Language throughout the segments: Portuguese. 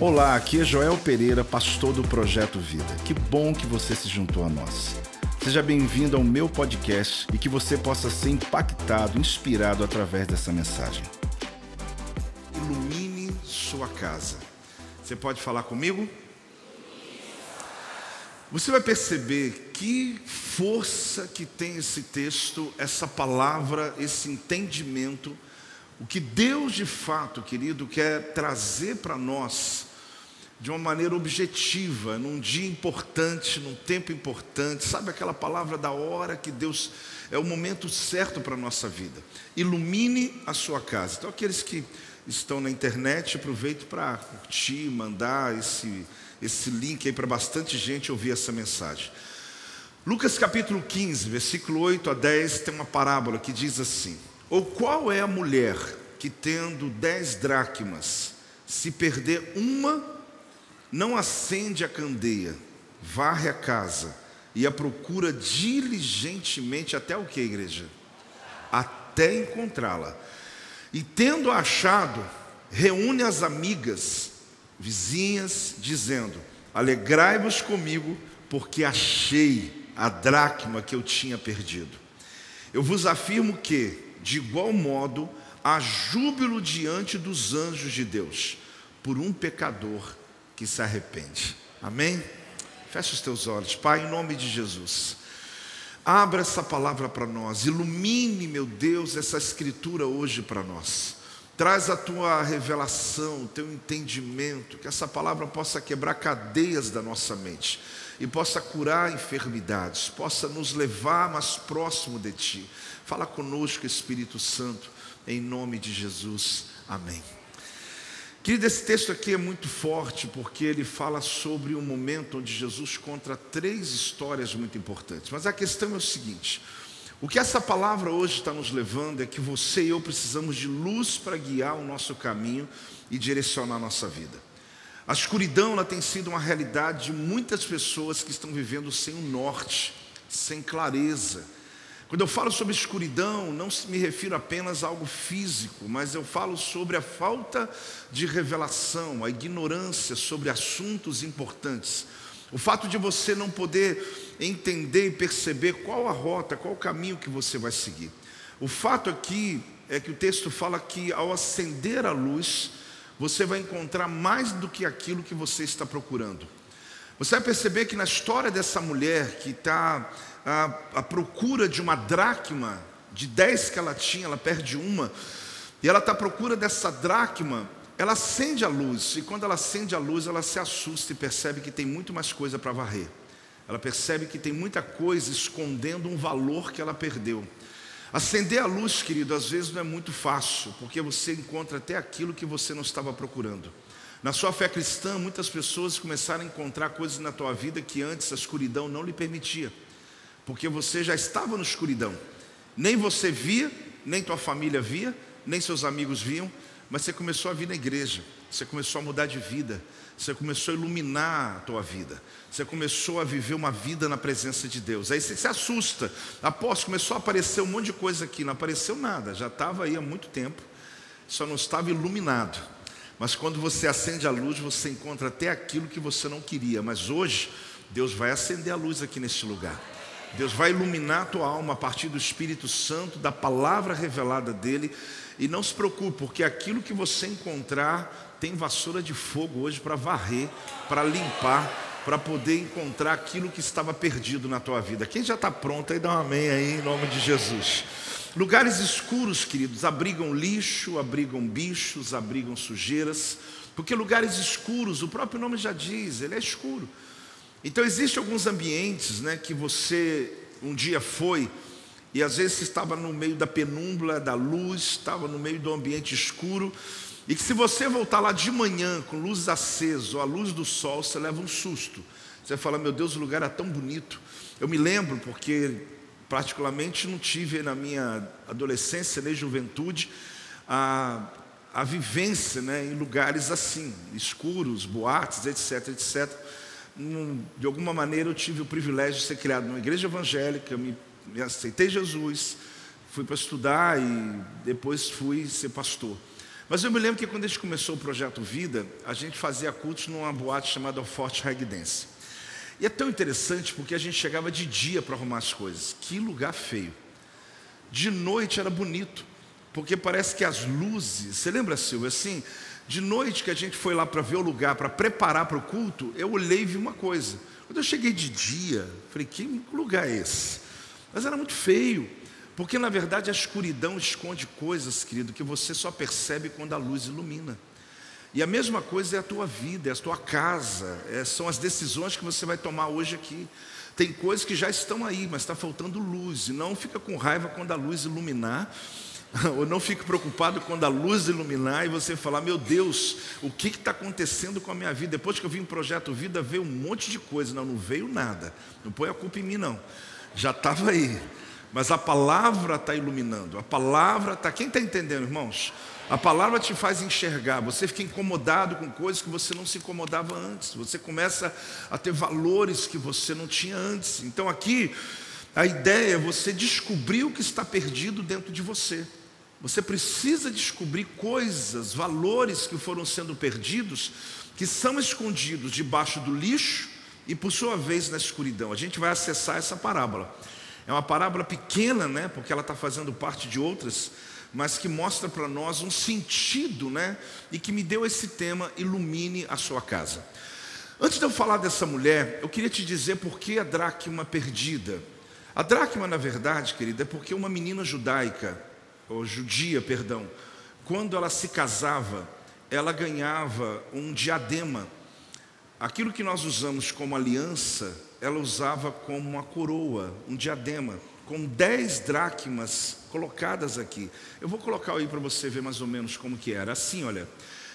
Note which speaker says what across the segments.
Speaker 1: Olá, aqui é Joel Pereira, pastor do Projeto Vida. Que bom que você se juntou a nós. Seja bem-vindo ao meu podcast e que você possa ser impactado, inspirado através dessa mensagem. Ilumine sua casa. Você pode falar comigo? Você vai perceber que força que tem esse texto, essa palavra, esse entendimento, o que Deus de fato, querido, quer trazer para nós de uma maneira objetiva, num dia importante, num tempo importante, sabe aquela palavra da hora que Deus é o momento certo para a nossa vida. Ilumine a sua casa. Então, aqueles que estão na internet, aproveito para curtir, mandar esse, esse link aí para bastante gente ouvir essa mensagem. Lucas capítulo 15, versículo 8 a 10, tem uma parábola que diz assim: Ou qual é a mulher que, tendo dez dracmas, se perder uma, não acende a candeia, varre a casa e a procura diligentemente até o que, igreja? Até encontrá-la. E tendo achado, reúne as amigas, vizinhas, dizendo: Alegrai-vos comigo, porque achei a dracma que eu tinha perdido. Eu vos afirmo que, de igual modo, há júbilo diante dos anjos de Deus por um pecador que se arrepende. Amém? Fecha os teus olhos, Pai, em nome de Jesus. Abra essa palavra para nós, ilumine, meu Deus, essa escritura hoje para nós. Traz a tua revelação, o teu entendimento, que essa palavra possa quebrar cadeias da nossa mente e possa curar enfermidades, possa nos levar mais próximo de ti. Fala conosco, Espírito Santo, em nome de Jesus. Amém. Querido, esse texto aqui é muito forte porque ele fala sobre um momento onde Jesus conta três histórias muito importantes. Mas a questão é o seguinte: o que essa palavra hoje está nos levando é que você e eu precisamos de luz para guiar o nosso caminho e direcionar a nossa vida. A escuridão ela tem sido uma realidade de muitas pessoas que estão vivendo sem o norte, sem clareza quando eu falo sobre escuridão, não me refiro apenas a algo físico, mas eu falo sobre a falta de revelação, a ignorância sobre assuntos importantes. O fato de você não poder entender e perceber qual a rota, qual o caminho que você vai seguir. O fato aqui é que o texto fala que ao acender a luz, você vai encontrar mais do que aquilo que você está procurando. Você vai perceber que na história dessa mulher que está à, procura de uma dracma, de dez que ela tinha, ela perde uma, e ela está à procura dessa dracma, ela acende a luz, e quando ela acende a luz, ela se assusta e percebe que tem muito mais coisa para varrer. Ela percebe que tem muita coisa escondendo um valor que ela perdeu. Acender a luz, querido, às vezes não é muito fácil, porque você encontra até aquilo que você não estava procurando. Na sua fé cristã, muitas pessoas começaram a encontrar coisas na tua vida que antes a escuridão não lhe permitia porque você já estava na escuridão. Nem você via, nem tua família via, nem seus amigos viam, mas você começou a vir na igreja, você começou a mudar de vida, você começou a iluminar a tua vida, você começou a viver uma vida na presença de Deus. Aí você se assusta, após começou a aparecer um monte de coisa aqui, não apareceu nada, já estava aí há muito tempo, só não estava iluminado. Mas quando você acende a luz, você encontra até aquilo que você não queria. Mas hoje, Deus vai acender a luz aqui neste lugar. Deus vai iluminar a tua alma a partir do Espírito Santo, da palavra revelada dele. E não se preocupe, porque aquilo que você encontrar tem vassoura de fogo hoje para varrer, para limpar, para poder encontrar aquilo que estava perdido na tua vida. Quem já está pronto aí, dá um amém aí em nome de Jesus. Lugares escuros, queridos, abrigam lixo, abrigam bichos, abrigam sujeiras, porque lugares escuros, o próprio nome já diz, ele é escuro. Então existem alguns ambientes, né, que você um dia foi e às vezes estava no meio da penumbra da luz, estava no meio do ambiente escuro, e que se você voltar lá de manhã com luzes acesas ou a luz do sol, você leva um susto. Você fala, meu Deus, o lugar é tão bonito. Eu me lembro porque particularmente não tive na minha adolescência nem juventude a, a vivência né, em lugares assim, escuros, boates, etc, etc de alguma maneira eu tive o privilégio de ser criado numa igreja evangélica, me, me aceitei Jesus, fui para estudar e depois fui ser pastor. Mas eu me lembro que quando a gente começou o projeto Vida, a gente fazia cultos numa boate chamada Forte Reg Dance. E é tão interessante porque a gente chegava de dia para arrumar as coisas. Que lugar feio. De noite era bonito, porque parece que as luzes, você lembra, Silvio, assim, de noite que a gente foi lá para ver o lugar, para preparar para o culto, eu olhei e vi uma coisa. Quando eu cheguei de dia, falei, que lugar é esse? Mas era muito feio. Porque na verdade a escuridão esconde coisas, querido, que você só percebe quando a luz ilumina. E a mesma coisa é a tua vida, é a tua casa, é, são as decisões que você vai tomar hoje aqui. Tem coisas que já estão aí, mas está faltando luz. E não fica com raiva quando a luz iluminar, ou não fique preocupado quando a luz iluminar e você falar: Meu Deus, o que está acontecendo com a minha vida? Depois que eu vim o projeto Vida, veio um monte de coisa. Não, não veio nada. Não põe a culpa em mim, não. Já estava aí. Mas a palavra está iluminando, a palavra está. Quem está entendendo, irmãos? A palavra te faz enxergar, você fica incomodado com coisas que você não se incomodava antes, você começa a ter valores que você não tinha antes. Então aqui, a ideia é você descobrir o que está perdido dentro de você. Você precisa descobrir coisas, valores que foram sendo perdidos, que são escondidos debaixo do lixo e, por sua vez, na escuridão. A gente vai acessar essa parábola. É uma parábola pequena, né? Porque ela está fazendo parte de outras, mas que mostra para nós um sentido, né? E que me deu esse tema, ilumine a sua casa. Antes de eu falar dessa mulher, eu queria te dizer por que a dracma perdida. A dracma, na verdade, querida, é porque uma menina judaica, ou judia, perdão, quando ela se casava, ela ganhava um diadema. Aquilo que nós usamos como aliança, ela usava como uma coroa, um diadema, com dez dracmas colocadas aqui. Eu vou colocar aí para você ver mais ou menos como que era. Assim, olha.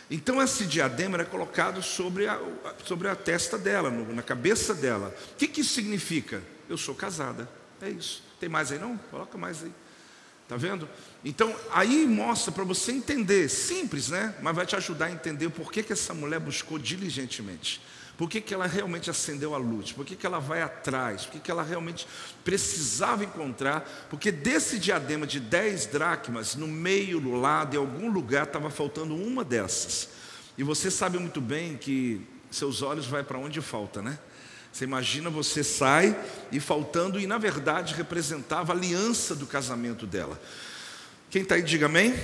Speaker 1: Então esse diadema era colocado sobre a, sobre a testa dela, no, na cabeça dela. O que, que isso significa? Eu sou casada. É isso. Tem mais aí não? Coloca mais aí. Tá vendo? Então, aí mostra para você entender, simples, né? Mas vai te ajudar a entender por que, que essa mulher buscou diligentemente. Por que, que ela realmente acendeu a luz? Por que, que ela vai atrás? Por que, que ela realmente precisava encontrar? Porque desse diadema de 10 dracmas, no meio, no lado, em algum lugar, estava faltando uma dessas. E você sabe muito bem que seus olhos vai para onde falta, né? Você imagina, você sai e faltando, e na verdade representava a aliança do casamento dela. Quem está aí, diga amém.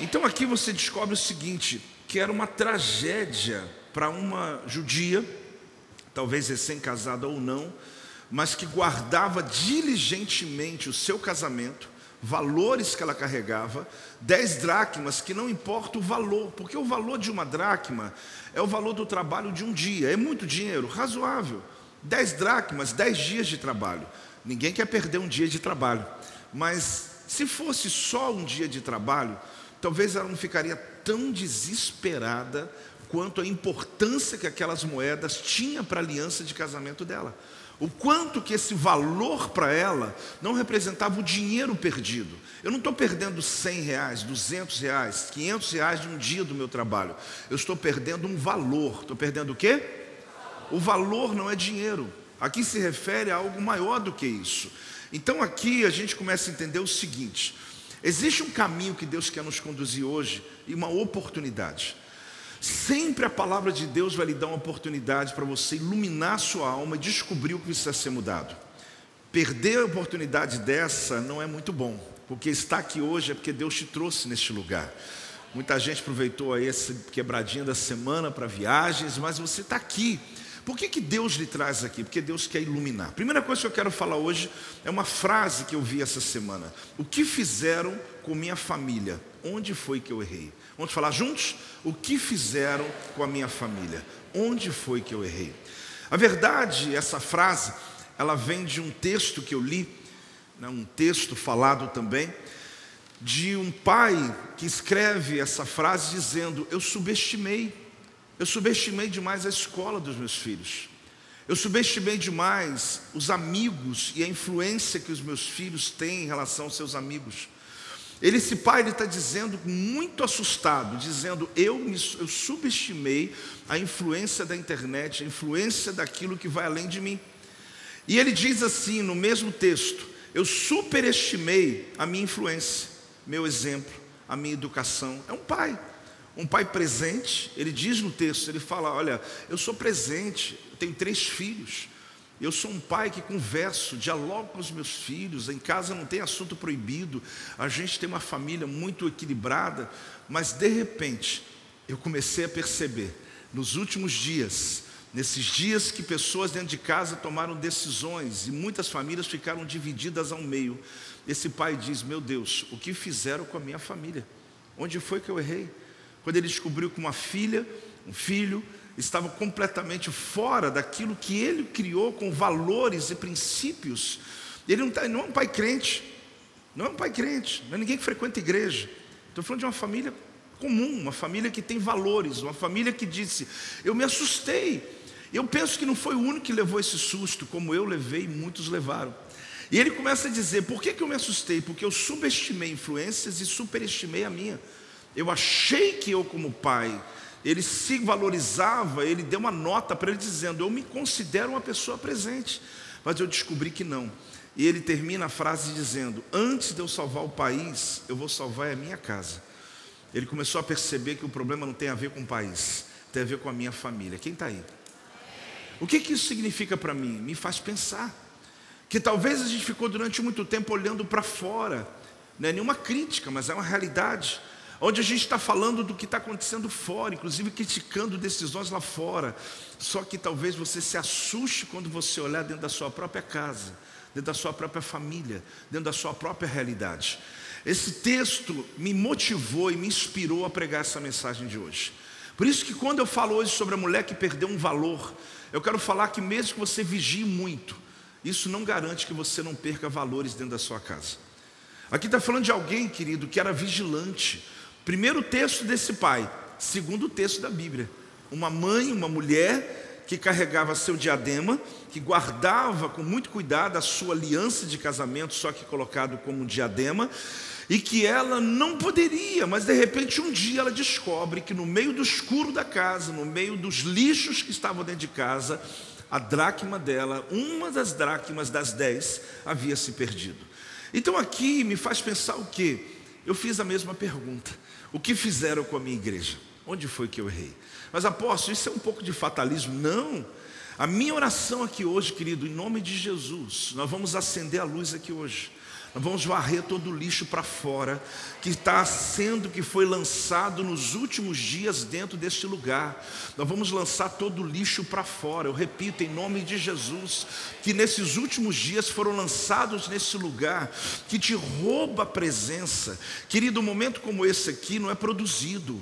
Speaker 1: Então aqui você descobre o seguinte: que era uma tragédia para uma judia, talvez recém-casada ou não, mas que guardava diligentemente o seu casamento, valores que ela carregava, dez dracmas, que não importa o valor, porque o valor de uma dracma é o valor do trabalho de um dia, é muito dinheiro, razoável. Dez dracmas, dez dias de trabalho. Ninguém quer perder um dia de trabalho, mas se fosse só um dia de trabalho, talvez ela não ficaria tão desesperada quanto a importância que aquelas moedas tinham para a aliança de casamento dela. O quanto que esse valor para ela não representava o dinheiro perdido. Eu não estou perdendo 100 reais, 200 reais, 500 reais de um dia do meu trabalho. Eu estou perdendo um valor. Estou perdendo o quê? O valor não é dinheiro. Aqui se refere a algo maior do que isso. Então aqui a gente começa a entender o seguinte: existe um caminho que Deus quer nos conduzir hoje e uma oportunidade. Sempre a palavra de Deus vai lhe dar uma oportunidade para você iluminar a sua alma e descobrir o que precisa ser mudado. Perder a oportunidade dessa não é muito bom, porque estar aqui hoje é porque Deus te trouxe neste lugar. Muita gente aproveitou aí essa quebradinha da semana para viagens, mas você está aqui. Por que, que Deus lhe traz aqui? Porque Deus quer iluminar. Primeira coisa que eu quero falar hoje é uma frase que eu vi essa semana. O que fizeram com minha família? Onde foi que eu errei? Vamos falar juntos? O que fizeram com a minha família? Onde foi que eu errei? A verdade, essa frase, ela vem de um texto que eu li, né, um texto falado também, de um pai que escreve essa frase dizendo: Eu subestimei, eu subestimei demais a escola dos meus filhos, eu subestimei demais os amigos e a influência que os meus filhos têm em relação aos seus amigos. Ele, esse pai, está dizendo, muito assustado, dizendo: eu, me, eu subestimei a influência da internet, a influência daquilo que vai além de mim. E ele diz assim, no mesmo texto: eu superestimei a minha influência, meu exemplo, a minha educação. É um pai. um pai presente. Ele diz no texto, ele fala: Olha, eu sou presente, eu tenho três filhos. Eu sou um pai que converso, dialogo com os meus filhos, em casa não tem assunto proibido, a gente tem uma família muito equilibrada, mas de repente eu comecei a perceber, nos últimos dias, nesses dias que pessoas dentro de casa tomaram decisões e muitas famílias ficaram divididas ao meio, esse pai diz: Meu Deus, o que fizeram com a minha família? Onde foi que eu errei? Quando ele descobriu que uma filha, um filho, estava completamente fora daquilo que ele criou com valores e princípios. Ele não, tá, não é um pai crente, não é um pai crente, não é ninguém que frequenta igreja. Estou falando de uma família comum, uma família que tem valores, uma família que disse: Eu me assustei. Eu penso que não foi o único que levou esse susto, como eu levei e muitos levaram. E ele começa a dizer: Por que, que eu me assustei? Porque eu subestimei influências e superestimei a minha. Eu achei que eu, como pai, ele se valorizava, ele deu uma nota para ele dizendo: Eu me considero uma pessoa presente. Mas eu descobri que não. E ele termina a frase dizendo: Antes de eu salvar o país, eu vou salvar a minha casa. Ele começou a perceber que o problema não tem a ver com o país, tem a ver com a minha família. Quem está aí? O que, que isso significa para mim? Me faz pensar que talvez a gente ficou durante muito tempo olhando para fora, não é nenhuma crítica, mas é uma realidade onde a gente está falando do que está acontecendo fora, inclusive criticando decisões lá fora. Só que talvez você se assuste quando você olhar dentro da sua própria casa, dentro da sua própria família, dentro da sua própria realidade. Esse texto me motivou e me inspirou a pregar essa mensagem de hoje. Por isso que quando eu falo hoje sobre a mulher que perdeu um valor, eu quero falar que mesmo que você vigie muito, isso não garante que você não perca valores dentro da sua casa. Aqui está falando de alguém, querido, que era vigilante, Primeiro texto desse pai, segundo texto da Bíblia. Uma mãe, uma mulher que carregava seu diadema, que guardava com muito cuidado a sua aliança de casamento, só que colocado como um diadema, e que ela não poderia, mas de repente um dia ela descobre que no meio do escuro da casa, no meio dos lixos que estavam dentro de casa, a dracma dela, uma das dracmas das dez, havia se perdido. Então aqui me faz pensar o quê? Eu fiz a mesma pergunta. O que fizeram com a minha igreja? Onde foi que eu errei? Mas apóstolo, isso é um pouco de fatalismo? Não. A minha oração aqui hoje, querido, em nome de Jesus, nós vamos acender a luz aqui hoje. Vamos varrer todo o lixo para fora que está sendo, que foi lançado nos últimos dias dentro deste lugar. Nós vamos lançar todo o lixo para fora. Eu repito, em nome de Jesus, que nesses últimos dias foram lançados nesse lugar que te rouba a presença. Querido, um momento como esse aqui não é produzido.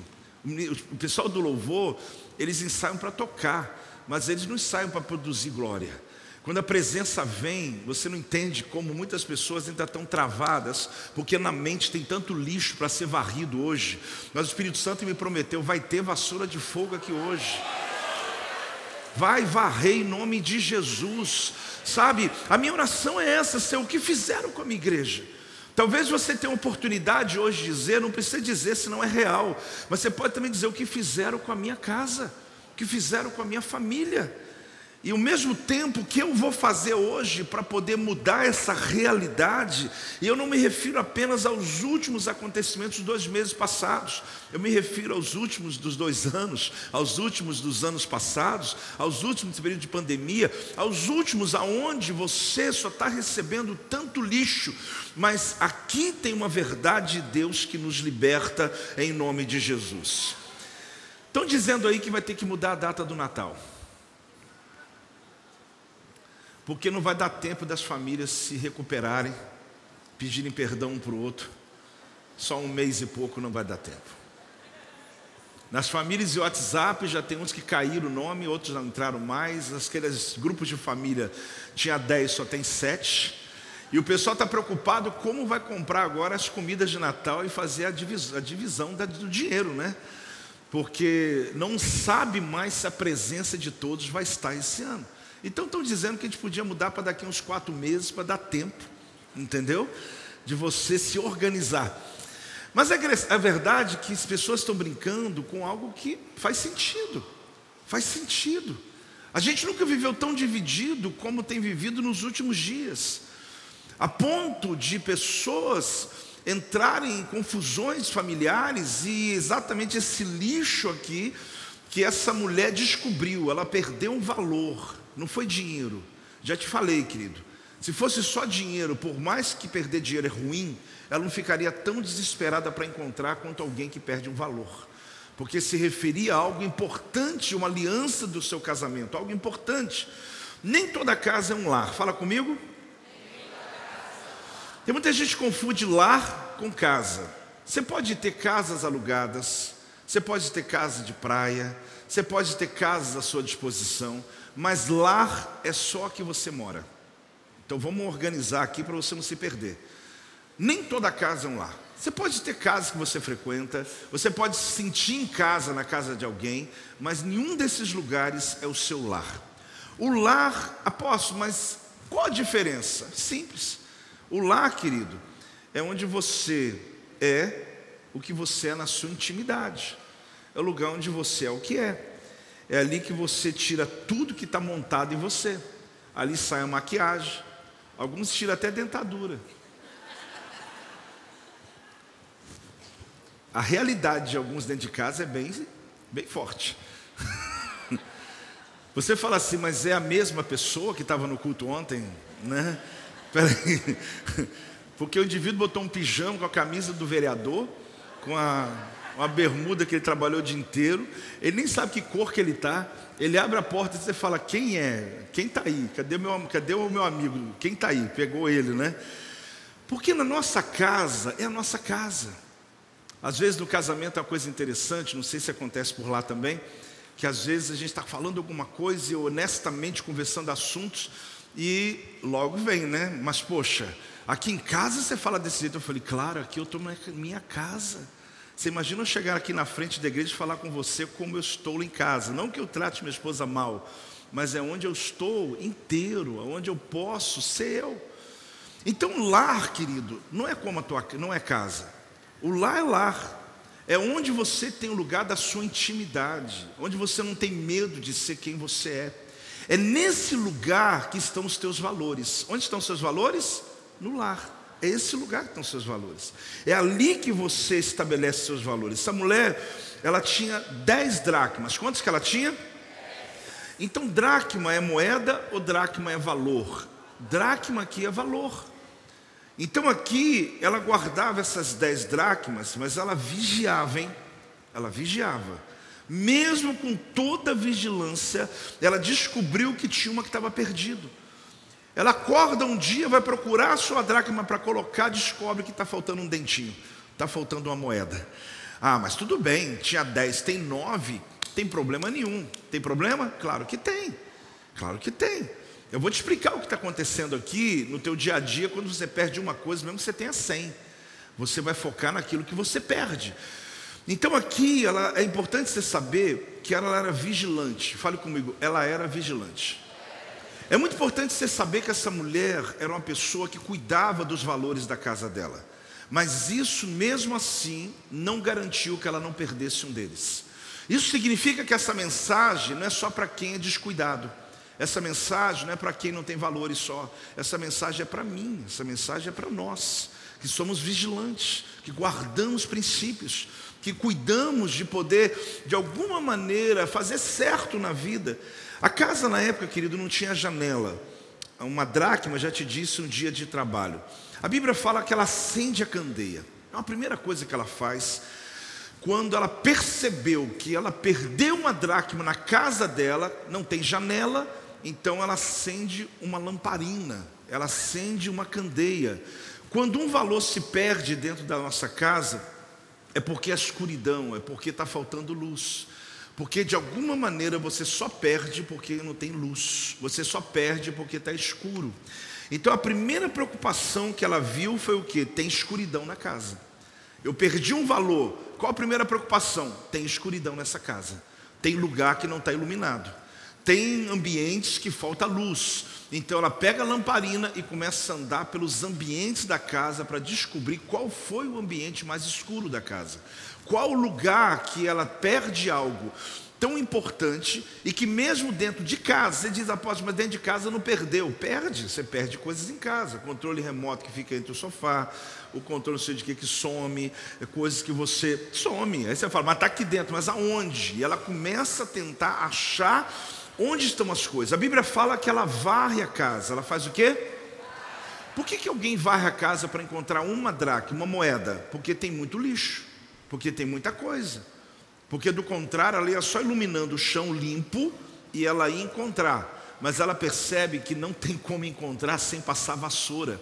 Speaker 1: O pessoal do louvor, eles ensaiam para tocar, mas eles não ensaiam para produzir glória. Quando a presença vem, você não entende como muitas pessoas ainda estão travadas, porque na mente tem tanto lixo para ser varrido hoje. Mas o Espírito Santo me prometeu: vai ter vassoura de fogo aqui hoje. Vai varrer em nome de Jesus. Sabe, a minha oração é essa: ser o que fizeram com a minha igreja. Talvez você tenha oportunidade hoje de dizer, não precisa dizer se não é real, mas você pode também dizer o que fizeram com a minha casa, o que fizeram com a minha família. E o mesmo tempo que eu vou fazer hoje para poder mudar essa realidade, e eu não me refiro apenas aos últimos acontecimentos dos dois meses passados, eu me refiro aos últimos dos dois anos, aos últimos dos anos passados, aos últimos período de pandemia, aos últimos aonde você só está recebendo tanto lixo, mas aqui tem uma verdade de Deus que nos liberta em nome de Jesus. Estão dizendo aí que vai ter que mudar a data do Natal porque não vai dar tempo das famílias se recuperarem, pedirem perdão um para o outro. Só um mês e pouco não vai dar tempo. Nas famílias de WhatsApp já tem uns que caíram o nome, outros não entraram mais. Aqueles grupos de família tinha 10, só tem 7. E o pessoal está preocupado como vai comprar agora as comidas de Natal e fazer a divisão, a divisão do dinheiro, né? Porque não sabe mais se a presença de todos vai estar esse ano. Então estão dizendo que a gente podia mudar para daqui uns quatro meses para dar tempo, entendeu? De você se organizar. Mas é, é verdade que as pessoas estão brincando com algo que faz sentido. Faz sentido. A gente nunca viveu tão dividido como tem vivido nos últimos dias. A ponto de pessoas entrarem em confusões familiares e exatamente esse lixo aqui que essa mulher descobriu, ela perdeu um valor, não foi dinheiro. Já te falei, querido. Se fosse só dinheiro, por mais que perder dinheiro é ruim, ela não ficaria tão desesperada para encontrar quanto alguém que perde um valor. Porque se referia a algo importante, uma aliança do seu casamento, algo importante. Nem toda casa é um lar. Fala comigo. Tem muita gente que confunde lar com casa. Você pode ter casas alugadas, você pode ter casa de praia, você pode ter casas à sua disposição, mas lar é só que você mora. Então vamos organizar aqui para você não se perder. Nem toda casa é um lar. Você pode ter casa que você frequenta, você pode se sentir em casa na casa de alguém, mas nenhum desses lugares é o seu lar. O lar, apóstolo, mas qual a diferença? Simples. O lar, querido, é onde você é o que você é na sua intimidade. É o lugar onde você é o que é. É ali que você tira tudo que está montado em você. Ali sai a maquiagem. Alguns tiram até dentadura. A realidade de alguns dentro de casa é bem, bem forte. Você fala assim, mas é a mesma pessoa que estava no culto ontem, né? Peraí. Porque o indivíduo botou um pijama com a camisa do vereador, com a, uma bermuda que ele trabalhou o dia inteiro, ele nem sabe que cor que ele está. Ele abre a porta e você fala: Quem é? Quem está aí? Cadê, meu, cadê o meu amigo? Quem está aí? Pegou ele, né? Porque na nossa casa é a nossa casa. Às vezes no casamento é uma coisa interessante, não sei se acontece por lá também, que às vezes a gente está falando alguma coisa e honestamente conversando assuntos e logo vem, né? Mas poxa, aqui em casa você fala desse jeito. Eu falei, claro, aqui eu estou na minha casa. Você imagina eu chegar aqui na frente da igreja e falar com você como eu estou em casa. Não que eu trate minha esposa mal, mas é onde eu estou inteiro, onde eu posso ser eu. Então, lar, querido, não é como a tua, não é casa. O lar é lar. É onde você tem o lugar da sua intimidade, onde você não tem medo de ser quem você é. É nesse lugar que estão os teus valores. Onde estão os seus valores? No lar. É esse lugar que estão seus valores. É ali que você estabelece seus valores. Essa mulher, ela tinha 10 dracmas. Quantos que ela tinha? Então, dracma é moeda ou dracma é valor? Dracma aqui é valor. Então, aqui, ela guardava essas 10 dracmas, mas ela vigiava, hein? Ela vigiava. Mesmo com toda a vigilância, ela descobriu que tinha uma que estava perdido. Ela acorda um dia, vai procurar a sua dracma para colocar, descobre que está faltando um dentinho, está faltando uma moeda. Ah, mas tudo bem, tinha 10, tem 9, tem problema nenhum. Tem problema? Claro que tem. Claro que tem. Eu vou te explicar o que está acontecendo aqui no teu dia a dia quando você perde uma coisa, mesmo que você tenha 100. Você vai focar naquilo que você perde. Então aqui ela, é importante você saber que ela era vigilante. Fale comigo, ela era vigilante. É muito importante você saber que essa mulher era uma pessoa que cuidava dos valores da casa dela. Mas isso, mesmo assim, não garantiu que ela não perdesse um deles. Isso significa que essa mensagem não é só para quem é descuidado. Essa mensagem não é para quem não tem valores só. Essa mensagem é para mim, essa mensagem é para nós, que somos vigilantes, que guardamos princípios, que cuidamos de poder, de alguma maneira, fazer certo na vida. A casa na época, querido, não tinha janela. Uma dracma, já te disse, um dia de trabalho. A Bíblia fala que ela acende a candeia. É a primeira coisa que ela faz. Quando ela percebeu que ela perdeu uma dracma na casa dela, não tem janela, então ela acende uma lamparina, ela acende uma candeia. Quando um valor se perde dentro da nossa casa, é porque é escuridão, é porque está faltando luz. Porque de alguma maneira você só perde porque não tem luz, você só perde porque está escuro. Então a primeira preocupação que ela viu foi o que? Tem escuridão na casa. Eu perdi um valor. Qual a primeira preocupação? Tem escuridão nessa casa. Tem lugar que não está iluminado. Tem ambientes que falta luz. Então ela pega a lamparina e começa a andar pelos ambientes da casa para descobrir qual foi o ambiente mais escuro da casa. Qual o lugar que ela perde algo? tão importante e que mesmo dentro de casa, você diz, apóstolo, mas dentro de casa não perdeu. Perde, você perde coisas em casa. Controle remoto que fica entre o sofá, o controle não sei de que que some, é coisas que você some. Aí você fala, mas está aqui dentro, mas aonde? E ela começa a tentar achar onde estão as coisas. A Bíblia fala que ela varre a casa. Ela faz o quê? Por que, que alguém varre a casa para encontrar uma dracma, uma moeda? Porque tem muito lixo, porque tem muita coisa. Porque do contrário, ela ia só iluminando o chão limpo e ela ia encontrar. Mas ela percebe que não tem como encontrar sem passar vassoura.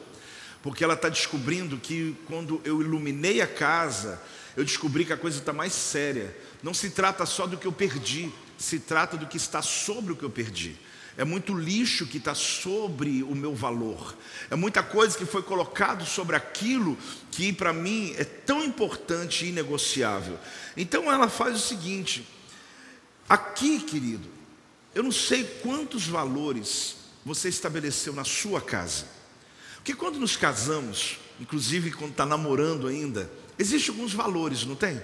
Speaker 1: Porque ela está descobrindo que quando eu iluminei a casa, eu descobri que a coisa está mais séria. Não se trata só do que eu perdi, se trata do que está sobre o que eu perdi. É muito lixo que está sobre o meu valor. É muita coisa que foi colocado sobre aquilo que para mim é tão importante e inegociável. Então ela faz o seguinte: aqui, querido, eu não sei quantos valores você estabeleceu na sua casa. Porque quando nos casamos, inclusive quando está namorando ainda, existem alguns valores, não tem?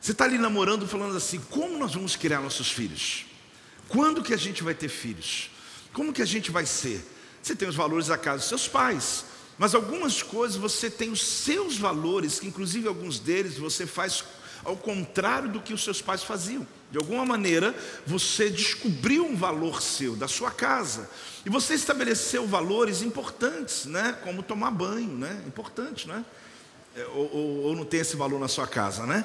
Speaker 1: Você está ali namorando falando assim, como nós vamos criar nossos filhos? Quando que a gente vai ter filhos? Como que a gente vai ser? Você tem os valores da casa dos seus pais, mas algumas coisas você tem os seus valores, que inclusive alguns deles você faz ao contrário do que os seus pais faziam. De alguma maneira, você descobriu um valor seu, da sua casa, e você estabeleceu valores importantes, né? como tomar banho, né? importante, né? Ou, ou, ou não tem esse valor na sua casa, né?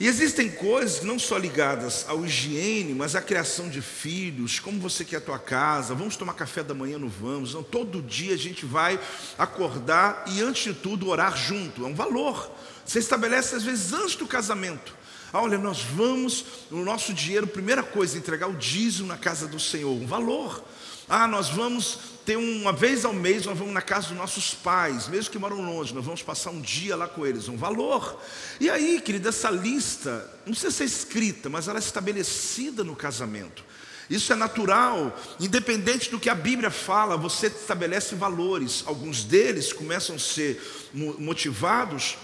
Speaker 1: E existem coisas não só ligadas ao higiene, mas à criação de filhos, como você quer a tua casa, vamos tomar café da manhã no vamos, não, todo dia a gente vai acordar e antes de tudo orar junto, é um valor. Você estabelece às vezes antes do casamento. Ah, olha, nós vamos, no nosso dinheiro, primeira coisa, entregar o dízimo na casa do Senhor, um valor. Ah, nós vamos ter uma vez ao mês, nós vamos na casa dos nossos pais, mesmo que moram longe, nós vamos passar um dia lá com eles, um valor. E aí, querida, essa lista, não precisa ser escrita, mas ela é estabelecida no casamento. Isso é natural, independente do que a Bíblia fala, você estabelece valores. Alguns deles começam a ser motivados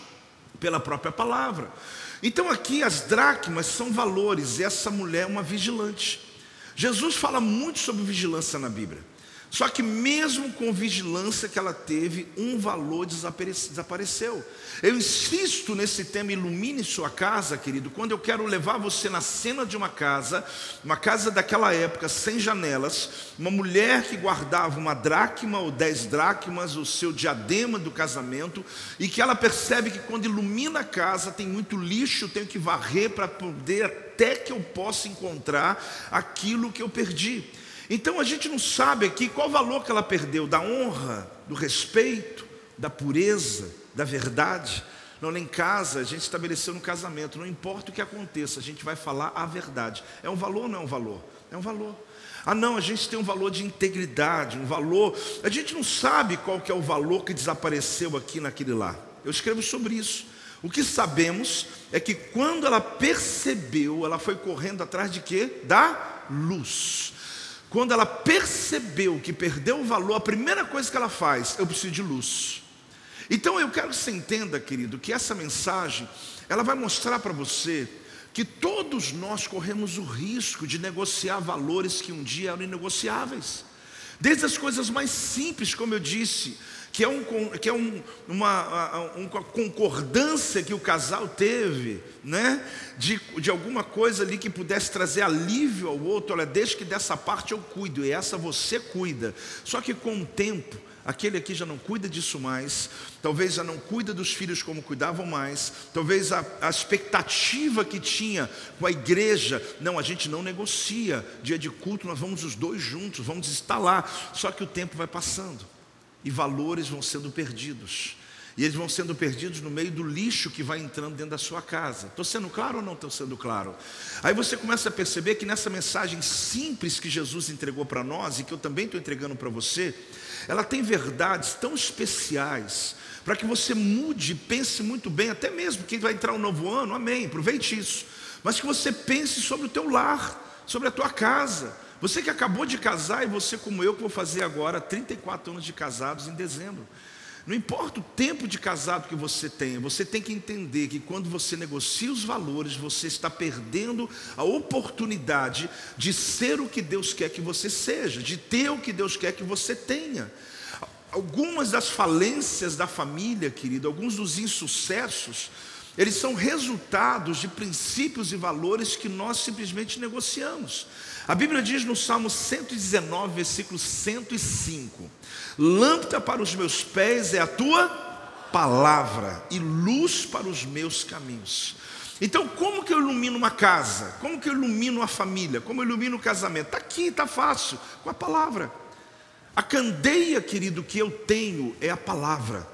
Speaker 1: pela própria palavra. Então aqui as dracmas são valores, e essa mulher é uma vigilante. Jesus fala muito sobre vigilância na Bíblia. Só que mesmo com vigilância que ela teve, um valor desapareceu. Eu insisto nesse tema, ilumine sua casa, querido, quando eu quero levar você na cena de uma casa, uma casa daquela época, sem janelas, uma mulher que guardava uma dracma ou dez dracmas, o seu diadema do casamento, e que ela percebe que quando ilumina a casa tem muito lixo, tenho que varrer para poder até que eu possa encontrar aquilo que eu perdi. Então a gente não sabe aqui qual valor que ela perdeu, da honra, do respeito, da pureza, da verdade. Não, lá em casa a gente estabeleceu no casamento, não importa o que aconteça, a gente vai falar a verdade. É um valor ou não é um valor? É um valor. Ah, não, a gente tem um valor de integridade, um valor. A gente não sabe qual que é o valor que desapareceu aqui naquele lá. Eu escrevo sobre isso. O que sabemos é que quando ela percebeu, ela foi correndo atrás de quê? Da luz. Quando ela percebeu que perdeu o valor, a primeira coisa que ela faz, eu preciso de luz. Então eu quero que você entenda, querido, que essa mensagem, ela vai mostrar para você que todos nós corremos o risco de negociar valores que um dia eram inegociáveis. Desde as coisas mais simples, como eu disse, que é, um, que é um, uma, uma concordância que o casal teve, né? De, de alguma coisa ali que pudesse trazer alívio ao outro. Olha, desde que dessa parte eu cuido, e essa você cuida. Só que com o tempo, aquele aqui já não cuida disso mais, talvez já não cuida dos filhos como cuidavam mais, talvez a, a, expectativa que tinha com a igreja, não, a gente não negocia, dia de culto nós vamos os dois juntos, vamos estar lá, só que o tempo vai passando e valores vão sendo perdidos. E eles vão sendo perdidos no meio do lixo que vai entrando dentro da sua casa. Estou sendo claro ou não estou sendo claro? Aí você começa a perceber que nessa mensagem simples que Jesus entregou para nós e que eu também estou entregando para você, ela tem verdades tão especiais para que você mude, pense muito bem, até mesmo quem vai entrar um novo ano, amém, aproveite isso. Mas que você pense sobre o teu lar, sobre a tua casa, você que acabou de casar e você como eu que vou fazer agora 34 anos de casados em dezembro. Não importa o tempo de casado que você tenha, você tem que entender que quando você negocia os valores, você está perdendo a oportunidade de ser o que Deus quer que você seja, de ter o que Deus quer que você tenha. Algumas das falências da família, querido, alguns dos insucessos, eles são resultados de princípios e valores que nós simplesmente negociamos. A Bíblia diz no Salmo 119, versículo 105: Lâmpada para os meus pés é a tua palavra e luz para os meus caminhos. Então, como que eu ilumino uma casa? Como que eu ilumino uma família? Como eu ilumino o casamento? Está aqui, está fácil, com a palavra. A candeia, querido, que eu tenho é a palavra.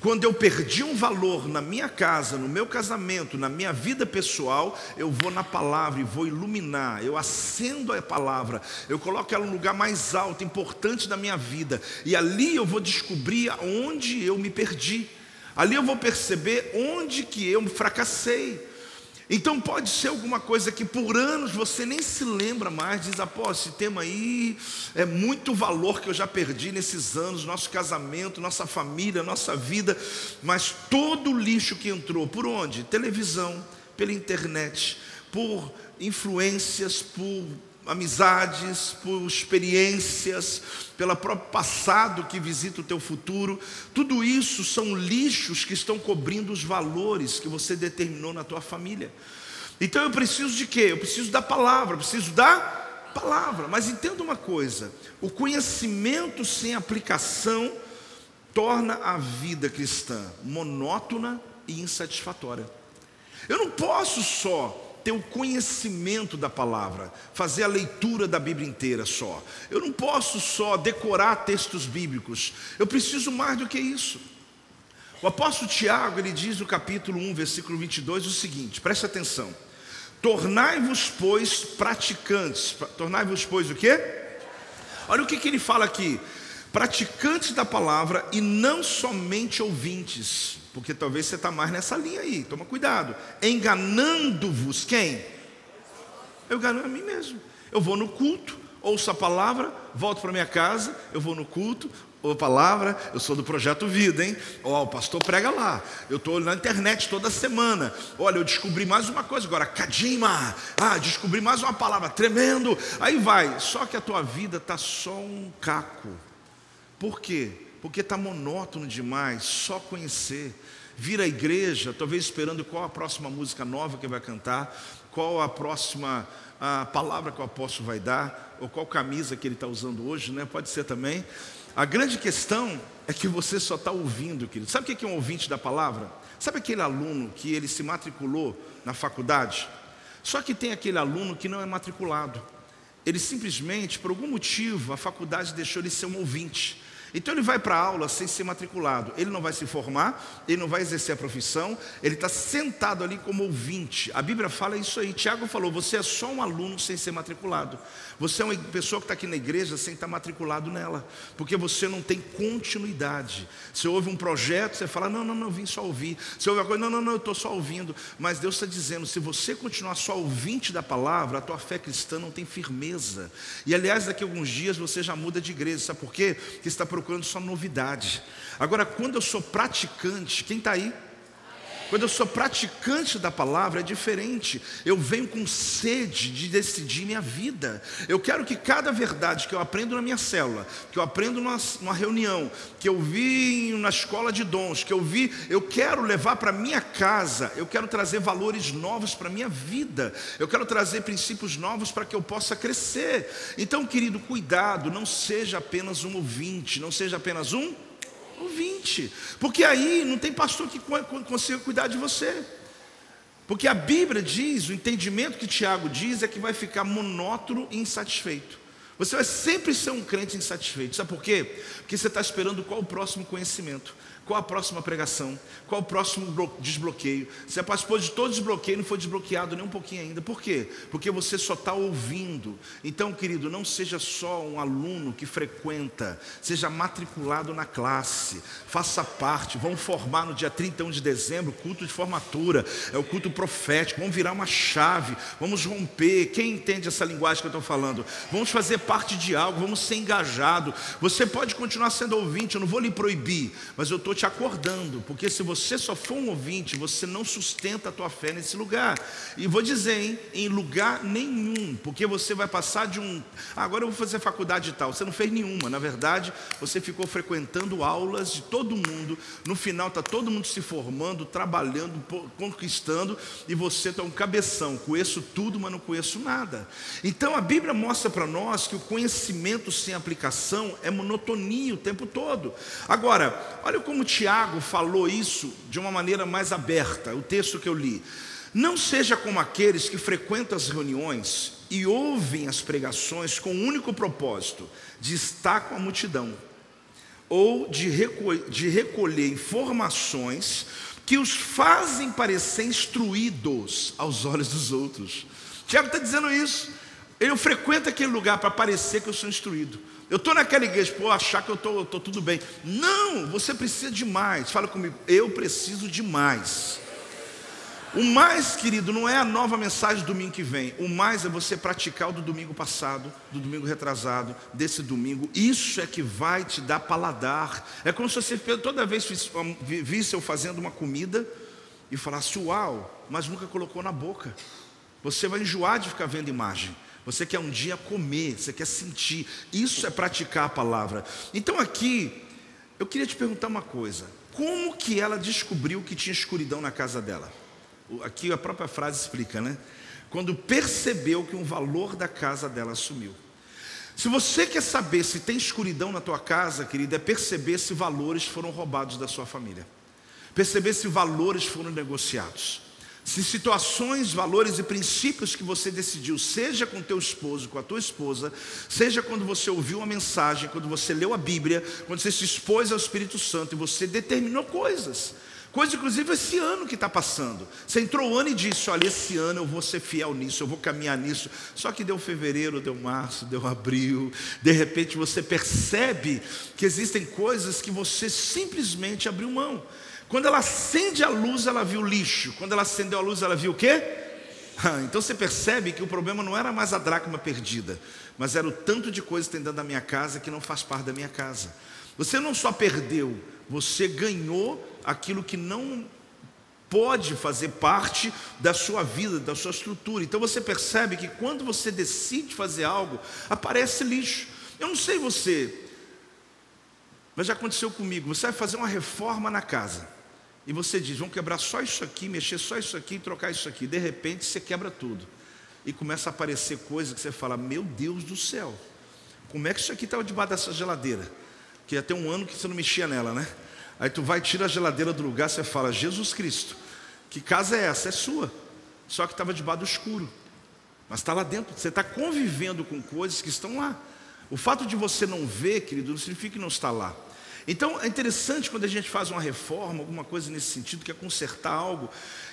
Speaker 1: Quando eu perdi um valor na minha casa, no meu casamento, na minha vida pessoal, eu vou na palavra e vou iluminar. Eu acendo a palavra, eu coloco ela no lugar mais alto, importante da minha vida, e ali eu vou descobrir onde eu me perdi. Ali eu vou perceber onde que eu fracassei. Então pode ser alguma coisa que por anos você nem se lembra mais, diz, apó, esse tema aí é muito valor que eu já perdi nesses anos, nosso casamento, nossa família, nossa vida, mas todo o lixo que entrou, por onde? Televisão, pela internet, por influências, por amizades, por experiências, pelo próprio passado que visita o teu futuro. Tudo isso são lixos que estão cobrindo os valores que você determinou na tua família. Então eu preciso de quê? Eu preciso da palavra, eu preciso da palavra. Mas entenda uma coisa: o conhecimento sem aplicação torna a vida cristã monótona e insatisfatória. Eu não posso só ter o conhecimento da palavra, fazer a leitura da Bíblia inteira só. Eu não posso só decorar textos bíblicos. Eu preciso mais do que isso. O apóstolo Tiago, ele diz no capítulo 1, versículo 22 o seguinte: preste atenção. Tornai-vos, pois, praticantes. Tornai-vos, pois, o quê? Olha o que, que ele fala aqui: praticantes da palavra e não somente ouvintes porque talvez você está mais nessa linha aí, toma cuidado. Enganando-vos quem? Eu engano a mim mesmo. Eu vou no culto, ouço a palavra, volto para minha casa, eu vou no culto, ou palavra, eu sou do projeto Vida, hein? Ó, oh, o pastor prega lá. Eu estou na internet toda semana. Olha, eu descobri mais uma coisa agora, Kadima. Ah, descobri mais uma palavra, tremendo. Aí vai. Só que a tua vida está só um caco. Por quê? Porque está monótono demais, só conhecer. Vir à igreja, talvez esperando qual a próxima música nova que vai cantar, qual a próxima a palavra que o apóstolo vai dar, ou qual camisa que ele está usando hoje, né? pode ser também. A grande questão é que você só está ouvindo, querido. Sabe o que é um ouvinte da palavra? Sabe aquele aluno que ele se matriculou na faculdade? Só que tem aquele aluno que não é matriculado. Ele simplesmente, por algum motivo, a faculdade deixou ele ser um ouvinte. Então ele vai para a aula sem ser matriculado. Ele não vai se formar, ele não vai exercer a profissão, ele está sentado ali como ouvinte. A Bíblia fala isso aí. Tiago falou: você é só um aluno sem ser matriculado. Você é uma pessoa que está aqui na igreja sem estar matriculado nela, porque você não tem continuidade. Você ouve um projeto, você fala: não, não, não, eu vim só ouvir. Você ouve uma coisa, não, não, não, eu estou só ouvindo. Mas Deus está dizendo: se você continuar só ouvinte da palavra, a tua fé cristã não tem firmeza. E aliás, daqui a alguns dias você já muda de igreja. Sabe por quê? Porque está procurando só novidade. Agora, quando eu sou praticante, quem está aí? Quando eu sou praticante da palavra é diferente. Eu venho com sede de decidir minha vida. Eu quero que cada verdade que eu aprendo na minha célula, que eu aprendo numa, numa reunião, que eu vi na escola de dons, que eu vi, eu quero levar para minha casa. Eu quero trazer valores novos para minha vida. Eu quero trazer princípios novos para que eu possa crescer. Então, querido, cuidado, não seja apenas um ouvinte, não seja apenas um ouvinte. Porque aí não tem pastor que consiga cuidar de você. Porque a Bíblia diz, o entendimento que Tiago diz é que vai ficar monótono e insatisfeito. Você vai sempre ser um crente insatisfeito. Sabe por quê? Porque você está esperando qual o próximo conhecimento. Qual a próxima pregação? Qual o próximo desbloqueio? Você participou de todo desbloqueio, não foi desbloqueado nem um pouquinho ainda. Por quê? Porque você só está ouvindo. Então, querido, não seja só um aluno que frequenta, seja matriculado na classe, faça parte. Vamos formar no dia 31 de dezembro, culto de formatura, é o culto profético. Vamos virar uma chave, vamos romper. Quem entende essa linguagem que eu estou falando? Vamos fazer parte de algo, vamos ser engajado. Você pode continuar sendo ouvinte, eu não vou lhe proibir, mas eu estou te acordando, porque se você só for um ouvinte, você não sustenta a tua fé nesse lugar. E vou dizer, hein, em lugar nenhum, porque você vai passar de um. Agora eu vou fazer faculdade e tal. Você não fez nenhuma, na verdade, você ficou frequentando aulas de todo mundo. No final está todo mundo se formando, trabalhando, conquistando, e você está um cabeção. Conheço tudo, mas não conheço nada. Então a Bíblia mostra para nós que o conhecimento sem aplicação é monotonia o tempo todo. Agora, olha como Tiago falou isso de uma maneira mais aberta, o texto que eu li. Não seja como aqueles que frequentam as reuniões e ouvem as pregações com o único propósito de estar com a multidão ou de recolher, de recolher informações que os fazem parecer instruídos aos olhos dos outros. Tiago está dizendo isso. Eu frequento aquele lugar para parecer que eu sou instruído. Eu estou naquela igreja, por achar que eu estou tudo bem. Não, você precisa de mais. Fala comigo, eu preciso de mais. O mais, querido, não é a nova mensagem do domingo que vem. O mais é você praticar o do domingo passado, do domingo retrasado, desse domingo. Isso é que vai te dar paladar. É como se você toda vez visse eu fazendo uma comida e falasse, uau, mas nunca colocou na boca. Você vai enjoar de ficar vendo imagem. Você quer um dia comer, você quer sentir. Isso é praticar a palavra. Então aqui, eu queria te perguntar uma coisa. Como que ela descobriu que tinha escuridão na casa dela? Aqui a própria frase explica, né? Quando percebeu que um valor da casa dela sumiu. Se você quer saber se tem escuridão na tua casa, querida, é perceber se valores foram roubados da sua família. Perceber se valores foram negociados. Se situações, valores e princípios que você decidiu, seja com teu esposo, com a tua esposa, seja quando você ouviu uma mensagem, quando você leu a Bíblia, quando você se expôs ao Espírito Santo e você determinou coisas. Coisa, inclusive, esse ano que está passando. Você entrou o ano e disse: Olha, esse ano eu vou ser fiel nisso, eu vou caminhar nisso. Só que deu fevereiro, deu março, deu abril. De repente você percebe que existem coisas que você simplesmente abriu mão. Quando ela acende a luz, ela viu lixo. Quando ela acendeu a luz, ela viu o quê? Então você percebe que o problema não era mais a dracma perdida, mas era o tanto de coisa que tem dentro da minha casa que não faz parte da minha casa. Você não só perdeu, você ganhou aquilo que não pode fazer parte da sua vida, da sua estrutura. Então você percebe que quando você decide fazer algo, aparece lixo. Eu não sei você, mas já aconteceu comigo. Você vai fazer uma reforma na casa. E você diz, vamos quebrar só isso aqui, mexer só isso aqui trocar isso aqui. De repente você quebra tudo. E começa a aparecer coisas que você fala, meu Deus do céu, como é que isso aqui estava debaixo dessa geladeira? Que ia ter um ano que você não mexia nela, né? Aí tu vai, tira a geladeira do lugar, você fala, Jesus Cristo, que casa é essa? É sua. Só que estava debaixo do escuro. Mas está lá dentro, você está convivendo com coisas que estão lá. O fato de você não ver, querido, não significa que não está lá. Então é interessante quando a gente faz uma reforma, alguma coisa nesse sentido, que é consertar algo,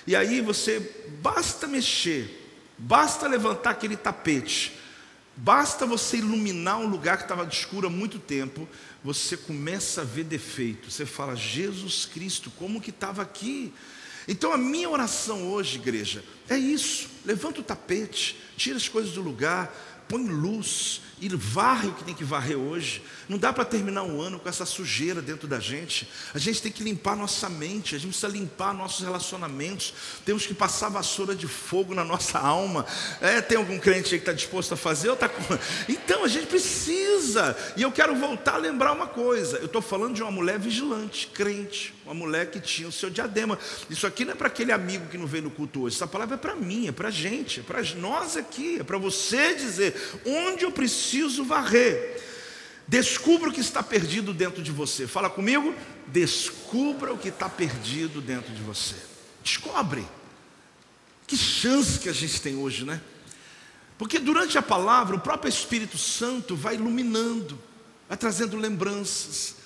Speaker 1: e aí você basta mexer, basta levantar aquele tapete, basta você iluminar um lugar que estava escuro há muito tempo, você começa a ver defeito. Você fala, Jesus Cristo, como que estava aqui? Então a minha oração hoje, igreja, é isso: levanta o tapete, tira as coisas do lugar, põe luz, e varre o que tem que varrer hoje. Não dá para terminar um ano com essa sujeira dentro da gente. A gente tem que limpar nossa mente, a gente precisa limpar nossos relacionamentos. Temos que passar vassoura de fogo na nossa alma. É, tem algum crente aí que está disposto a fazer? Tá. Então a gente precisa. E eu quero voltar a lembrar uma coisa. Eu estou falando de uma mulher vigilante, crente, uma mulher que tinha o seu diadema. Isso aqui não é para aquele amigo que não veio no culto hoje. Essa palavra é para mim, é para a gente, é para nós aqui, é para você dizer onde eu preciso varrer. Descubra o que está perdido dentro de você. Fala comigo. Descubra o que está perdido dentro de você. Descobre. Que chance que a gente tem hoje, né? Porque durante a palavra, o próprio Espírito Santo vai iluminando, vai trazendo lembranças,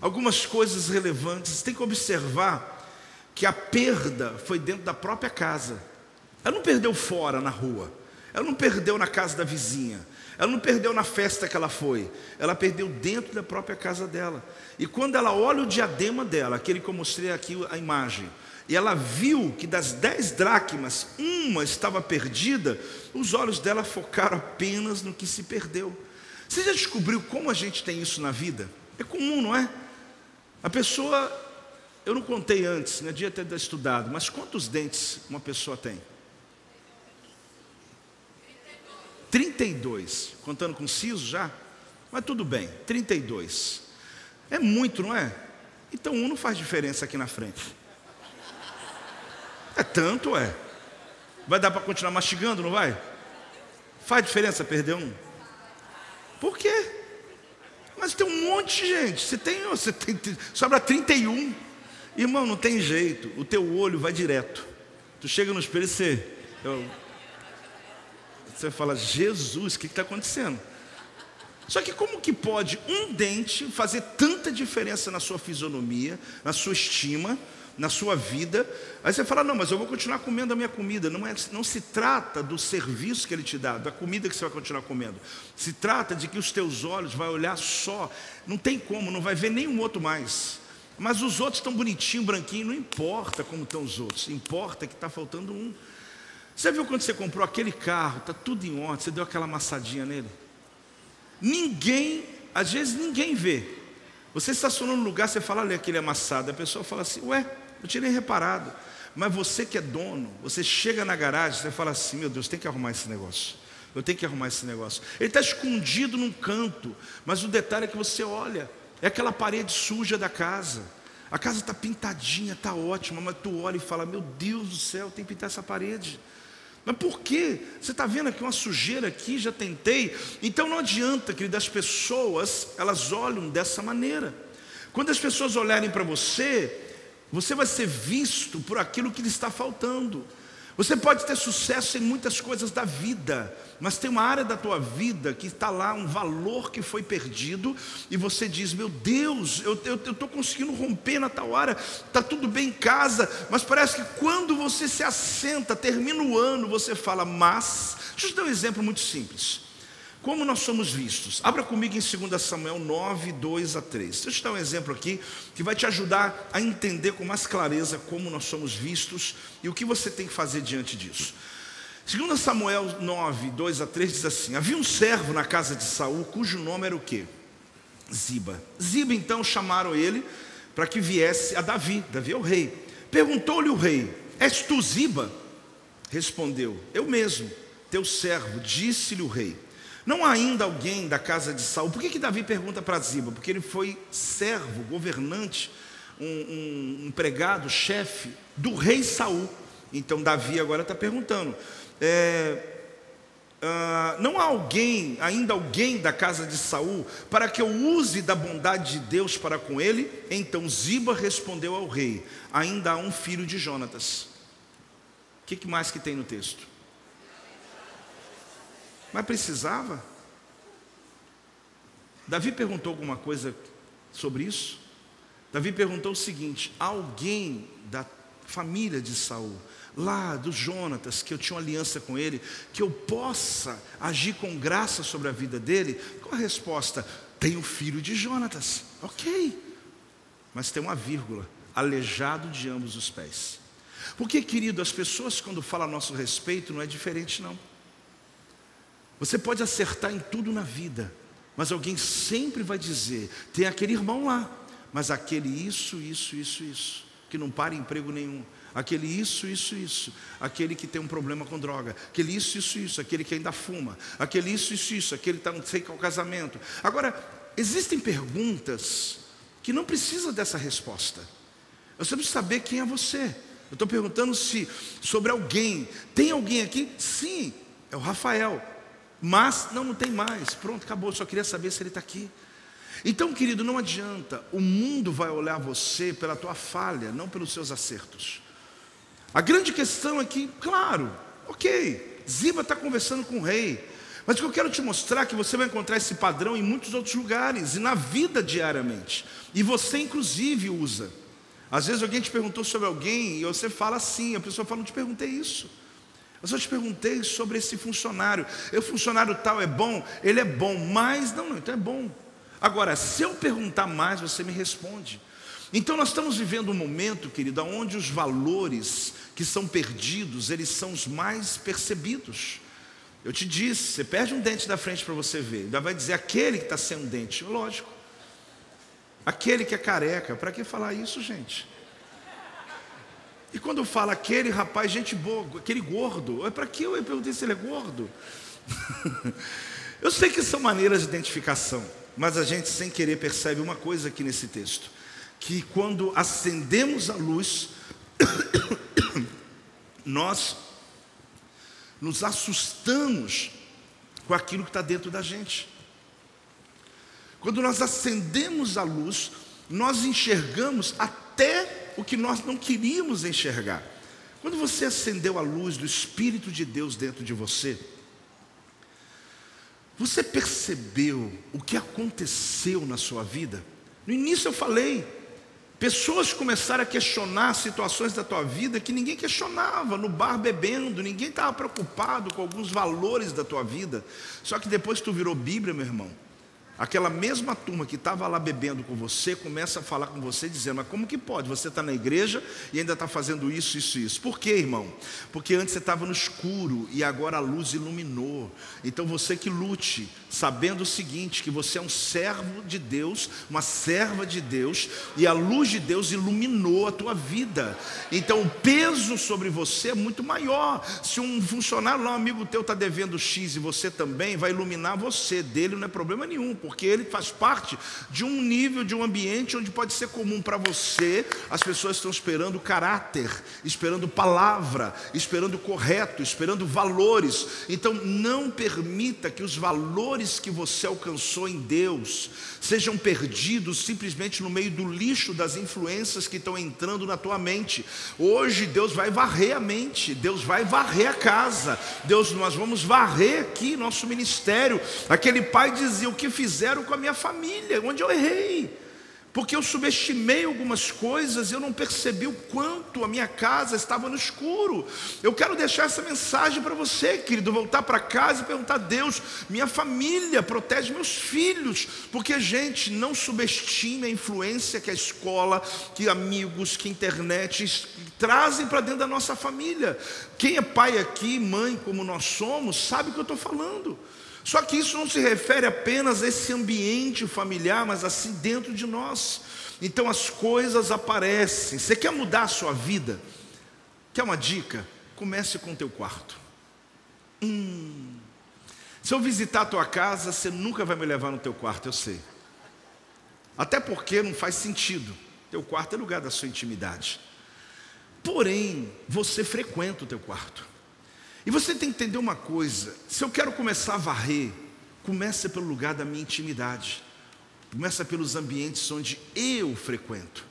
Speaker 1: algumas coisas relevantes. Tem que observar que a perda foi dentro da própria casa. Ela não perdeu fora, na rua. Ela não perdeu na casa da vizinha. Ela não perdeu na festa que ela foi. Ela perdeu dentro da própria casa dela. E quando ela olha o diadema dela, aquele que eu mostrei aqui a imagem, e ela viu que das dez dracmas, uma estava perdida, os olhos dela focaram apenas no que se perdeu. Você já descobriu como a gente tem isso na vida? É comum, não é? A pessoa, eu não contei antes, né, devia ter estudado, mas quantos dentes uma pessoa tem? 32, contando com siso já? Mas tudo bem, 32. É muito, não é? Então um não faz diferença aqui na frente. É tanto, é. Vai dar para continuar mastigando, não vai? Faz diferença perder um? Por quê? Mas tem um monte de gente. Você tem, você tem, sobra 31. Irmão, não tem jeito. O teu olho vai direto. Tu chega no espelho e você, eu, você fala, Jesus, o que está acontecendo? Só que como que pode um dente fazer tanta diferença na sua fisionomia, na sua estima, na sua vida? Aí você fala, não, mas eu vou continuar comendo a minha comida. Não, é, não se trata do serviço que ele te dá, da comida que você vai continuar comendo. Se trata de que os teus olhos vai olhar só. Não tem como, não vai ver nenhum outro mais. Mas os outros estão bonitinhos, branquinhos, não importa como estão os outros, importa que está faltando um. Você viu quando você comprou aquele carro, está tudo em ordem, você deu aquela amassadinha nele? Ninguém, às vezes ninguém vê. Você estacionou no lugar, você fala, olha aquele amassado, a pessoa fala assim, ué, tinha nem reparado. Mas você que é dono, você chega na garagem, você fala assim, meu Deus, tem que arrumar esse negócio. Eu tenho que arrumar esse negócio. Ele está escondido num canto, mas o detalhe é que você olha, é aquela parede suja da casa. A casa está pintadinha, está ótima, mas tu olha e fala, meu Deus do céu, tem que pintar essa parede. Mas por quê? Você está vendo aqui uma sujeira aqui, já tentei. Então não adianta, querido, as pessoas, elas olham dessa maneira. Quando as pessoas olharem para você, você vai ser visto por aquilo que lhe está faltando. Você pode ter sucesso em muitas coisas da vida, mas tem uma área da tua vida que está lá, um valor que foi perdido, e você diz: Meu Deus, eu estou conseguindo romper na tal área, está tudo bem em casa, mas parece que quando você se assenta, termina o ano, você fala, mas. Deixa eu te dar um exemplo muito simples. Como nós somos vistos? Abra comigo em 2 Samuel 9, 2 a 3. Deixa eu te dar um exemplo aqui que vai te ajudar a entender com mais clareza como nós somos vistos e o que você tem que fazer diante disso. 2 Samuel 9, 2 a 3 diz assim: Havia um servo na casa de Saul, cujo nome era o quê? Ziba. Ziba então chamaram ele para que viesse a Davi. Davi é o rei. Perguntou-lhe o rei: És tu Ziba? Respondeu: Eu mesmo, teu servo. Disse-lhe o rei: não há ainda alguém da casa de Saul. Por que, que Davi pergunta para Ziba? Porque ele foi servo, governante, um, um empregado, chefe do rei Saul. Então Davi agora está perguntando: é, uh, não há alguém, ainda alguém da casa de Saul, para que eu use da bondade de Deus para com ele? Então Ziba respondeu ao rei: ainda há um filho de Jonatas. O que, que mais que tem no texto? Mas precisava? Davi perguntou alguma coisa sobre isso? Davi perguntou o seguinte: alguém da família de Saul, lá do Jonatas, que eu tinha uma aliança com ele, que eu possa agir com graça sobre a vida dele? Qual a resposta? Tem o filho de Jonatas. Ok. Mas tem uma vírgula: aleijado de ambos os pés. Porque, querido, as pessoas quando falam a nosso respeito não é diferente, não. Você pode acertar em tudo na vida, mas alguém sempre vai dizer: tem aquele irmão lá, mas aquele isso, isso, isso, isso, que não para emprego nenhum. Aquele isso, isso, isso, aquele que tem um problema com droga, aquele isso, isso, isso, aquele que ainda fuma, aquele isso, isso, isso, aquele que está não sei qual casamento. Agora, existem perguntas que não precisam dessa resposta. Eu só preciso saber quem é você. Eu estou perguntando se sobre alguém. Tem alguém aqui? Sim, é o Rafael. Mas, não, não tem mais. Pronto, acabou. Só queria saber se ele está aqui. Então, querido, não adianta. O mundo vai olhar você pela tua falha, não pelos seus acertos. A grande questão é que, claro, ok, Ziba está conversando com o rei. Mas o que eu quero te mostrar é que você vai encontrar esse padrão em muitos outros lugares e na vida diariamente. E você, inclusive, usa. Às vezes alguém te perguntou sobre alguém e você fala assim, a pessoa fala, não te perguntei isso. Eu só te perguntei sobre esse funcionário. O funcionário tal é bom? Ele é bom, mas não, não, então é bom. Agora, se eu perguntar mais, você me responde. Então nós estamos vivendo um momento, querido, onde os valores que são perdidos, eles são os mais percebidos. Eu te disse, você perde um dente da frente para você ver, ainda vai dizer aquele que está sem um dente, lógico. Aquele que é careca, para que falar isso, gente? E quando fala aquele rapaz, gente boa, aquele gordo, é para que eu perguntei se ele é gordo? eu sei que são maneiras de identificação, mas a gente sem querer percebe uma coisa aqui nesse texto, que quando acendemos a luz, nós nos assustamos com aquilo que está dentro da gente. Quando nós acendemos a luz, nós enxergamos até o que nós não queríamos enxergar. Quando você acendeu a luz do Espírito de Deus dentro de você, você percebeu o que aconteceu na sua vida? No início eu falei, Pessoas começaram a questionar situações da tua vida que ninguém questionava, no bar bebendo, ninguém estava preocupado com alguns valores da tua vida. Só que depois tu virou Bíblia, meu irmão, Aquela mesma turma que estava lá bebendo com você começa a falar com você dizendo: Mas como que pode? Você está na igreja e ainda está fazendo isso, isso, isso. Por quê, irmão? Porque antes você estava no escuro e agora a luz iluminou. Então você que lute, sabendo o seguinte: que você é um servo de Deus, uma serva de Deus, e a luz de Deus iluminou a tua vida. Então o peso sobre você é muito maior. Se um funcionário lá, um amigo teu, está devendo X e você também, vai iluminar você, dele não é problema nenhum porque ele faz parte de um nível, de um ambiente onde pode ser comum para você. As pessoas estão esperando caráter, esperando palavra, esperando correto, esperando valores. Então, não permita que os valores que você alcançou em Deus sejam perdidos simplesmente no meio do lixo das influências que estão entrando na tua mente. Hoje, Deus vai varrer a mente, Deus vai varrer a casa. Deus, nós vamos varrer aqui nosso ministério. Aquele pai dizia: O que fizer fizeram com a minha família, onde eu errei. Porque eu subestimei algumas coisas, eu não percebi o quanto a minha casa estava no escuro. Eu quero deixar essa mensagem para você, querido, voltar para casa e perguntar a Deus, minha família, protege meus filhos, porque gente, não subestime a influência que a escola, que amigos, que internet trazem para dentro da nossa família. Quem é pai aqui, mãe, como nós somos, sabe o que eu estou falando. Só que isso não se refere apenas a esse ambiente familiar, mas assim dentro de nós. Então as coisas aparecem. Você quer mudar a sua vida? Quer uma dica? Comece com o teu quarto. Hum. Se eu visitar a tua casa, você nunca vai me levar no teu quarto, eu sei. Até porque não faz sentido. Teu quarto é lugar da sua intimidade. Porém, você frequenta o teu quarto. E você tem que entender uma coisa: se eu quero começar a varrer, começa pelo lugar da minha intimidade, começa pelos ambientes onde eu frequento.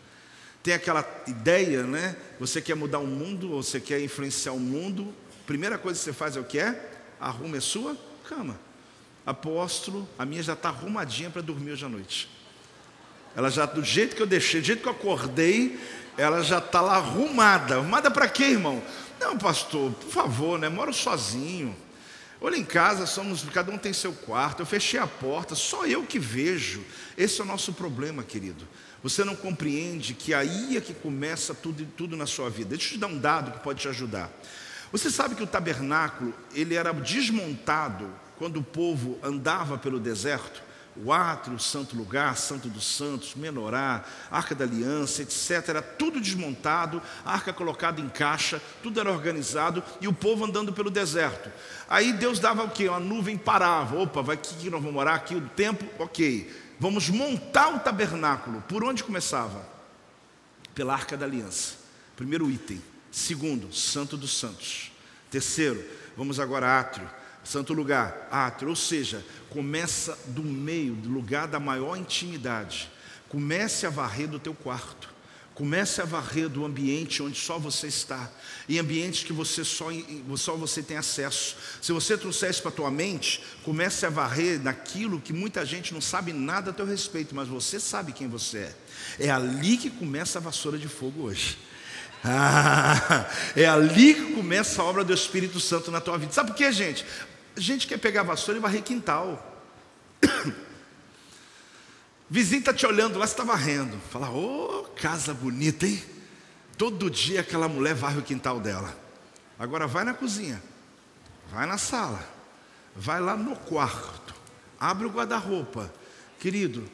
Speaker 1: Tem aquela ideia, né? Você quer mudar o mundo, ou você quer influenciar o mundo, primeira coisa que você faz é o que é? Arrume a sua cama. Apóstolo, a minha já está arrumadinha para dormir hoje à noite. Ela já, do jeito que eu deixei, do jeito que eu acordei, ela já está lá arrumada. Arrumada para quê, irmão? Não, pastor, por favor, né? Moro sozinho. Olha em casa, somos, cada um tem seu quarto. Eu fechei a porta, só eu que vejo. Esse é o nosso problema, querido. Você não compreende que aí é que começa tudo, tudo na sua vida. Deixa eu te dar um dado que pode te ajudar. Você sabe que o tabernáculo ele era desmontado quando o povo andava pelo deserto? O átrio, o santo lugar, santo dos santos, menorá, arca da aliança, etc. Era tudo desmontado, arca colocada em caixa, tudo era organizado e o povo andando pelo deserto. Aí Deus dava o quê? Uma nuvem parava. Opa, vai aqui que nós vamos morar aqui o tempo, ok. Vamos montar o tabernáculo. Por onde começava? Pela arca da aliança. Primeiro item. Segundo, santo dos santos. Terceiro, vamos agora átrio santo lugar, átrio, ou seja, começa do meio, do lugar da maior intimidade. Comece a varrer do teu quarto. Comece a varrer do ambiente onde só você está, em ambientes que você só, só você tem acesso. Se você trouxer isso para a tua mente, comece a varrer naquilo que muita gente não sabe nada a teu respeito, mas você sabe quem você é. É ali que começa a vassoura de fogo hoje. Ah, é ali que começa a obra do Espírito Santo na tua vida. Sabe por quê, gente? Gente quer pegar vassoura e varrer quintal. Vizinho está te olhando lá, você está varrendo. Fala, ô, oh, casa bonita, hein? Todo dia aquela mulher varre o quintal dela. Agora vai na cozinha, vai na sala, vai lá no quarto, abre o guarda-roupa. Querido,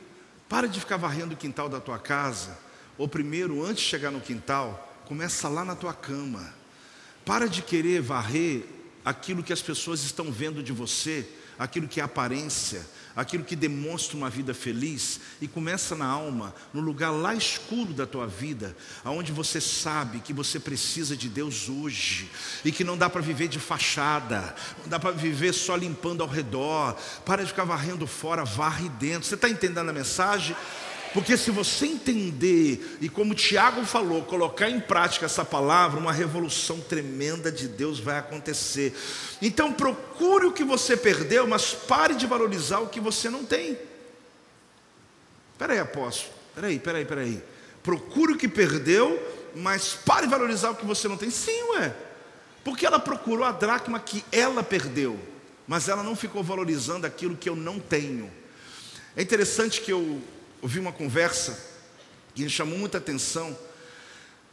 Speaker 1: para de ficar varrendo o quintal da tua casa. Ou primeiro, antes de chegar no quintal, começa lá na tua cama. Para de querer varrer aquilo que as pessoas estão vendo de você, aquilo que é aparência aquilo que demonstra uma vida feliz, e começa na alma, no lugar lá escuro da tua vida, aonde você sabe que você precisa de Deus hoje, e que não dá para viver de fachada, não dá para viver só limpando ao redor, para de ficar varrendo fora, varre dentro. Você está entendendo a mensagem? Porque se você entender, e como Tiago falou, colocar em prática essa palavra, uma revolução tremenda de Deus vai acontecer. Então procure o que você perdeu, mas pare de valorizar o que você não tem. Espera aí, apóstolo. Espera aí, espera aí, espera aí. Procure o que perdeu, mas pare de valorizar o que você não tem. Sim, ué. Porque ela procurou a dracma que ela perdeu, mas ela não ficou valorizando aquilo que eu não tenho. É interessante que eu ouvi uma conversa que me chamou muita atenção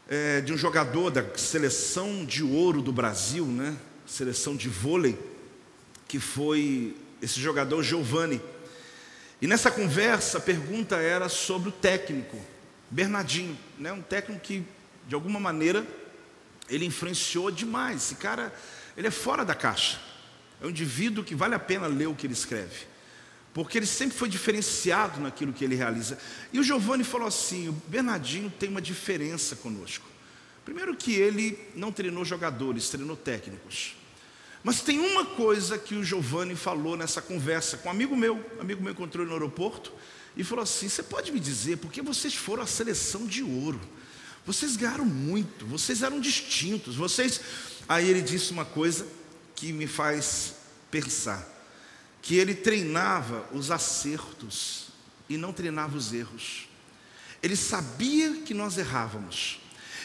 Speaker 1: é, de um jogador da seleção de ouro do Brasil, né? Seleção de vôlei, que foi esse jogador Giovanni. E nessa conversa a pergunta era sobre o técnico, Bernardinho, né? Um técnico que de alguma maneira ele influenciou demais. Esse cara, ele é fora da caixa. É um indivíduo que vale a pena ler o que ele escreve porque ele sempre foi diferenciado naquilo que ele realiza. E o Giovanni falou assim: o Bernardinho tem uma diferença conosco. Primeiro, que ele não treinou jogadores, treinou técnicos. Mas tem uma coisa que o Giovanni falou nessa conversa com um amigo meu, um amigo meu encontrou no aeroporto e falou assim: Você pode me dizer por que vocês foram a seleção de ouro? Vocês ganharam muito, vocês eram distintos, vocês. Aí ele disse uma coisa que me faz pensar que ele treinava os acertos e não treinava os erros. Ele sabia que nós errávamos.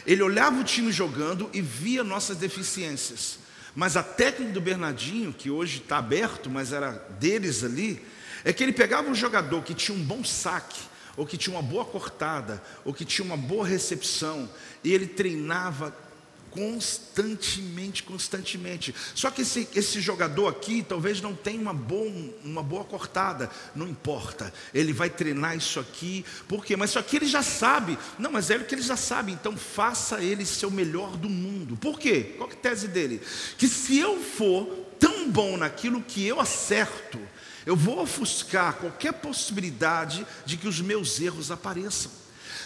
Speaker 1: Ele olhava o time jogando e via nossas deficiências. Mas a técnica do Bernardinho, que hoje está aberto, mas era deles ali, é que ele pegava um jogador que tinha um bom saque, ou que tinha uma boa cortada, ou que tinha uma boa recepção, e ele treinava constantemente, constantemente. Só que esse, esse jogador aqui talvez não tenha uma boa, uma boa cortada, não importa, ele vai treinar isso aqui, por quê? Mas isso aqui ele já sabe, não, mas é o que ele já sabe, então faça ele ser o melhor do mundo, por quê? Qual é a tese dele? Que se eu for tão bom naquilo que eu acerto, eu vou ofuscar qualquer possibilidade de que os meus erros apareçam.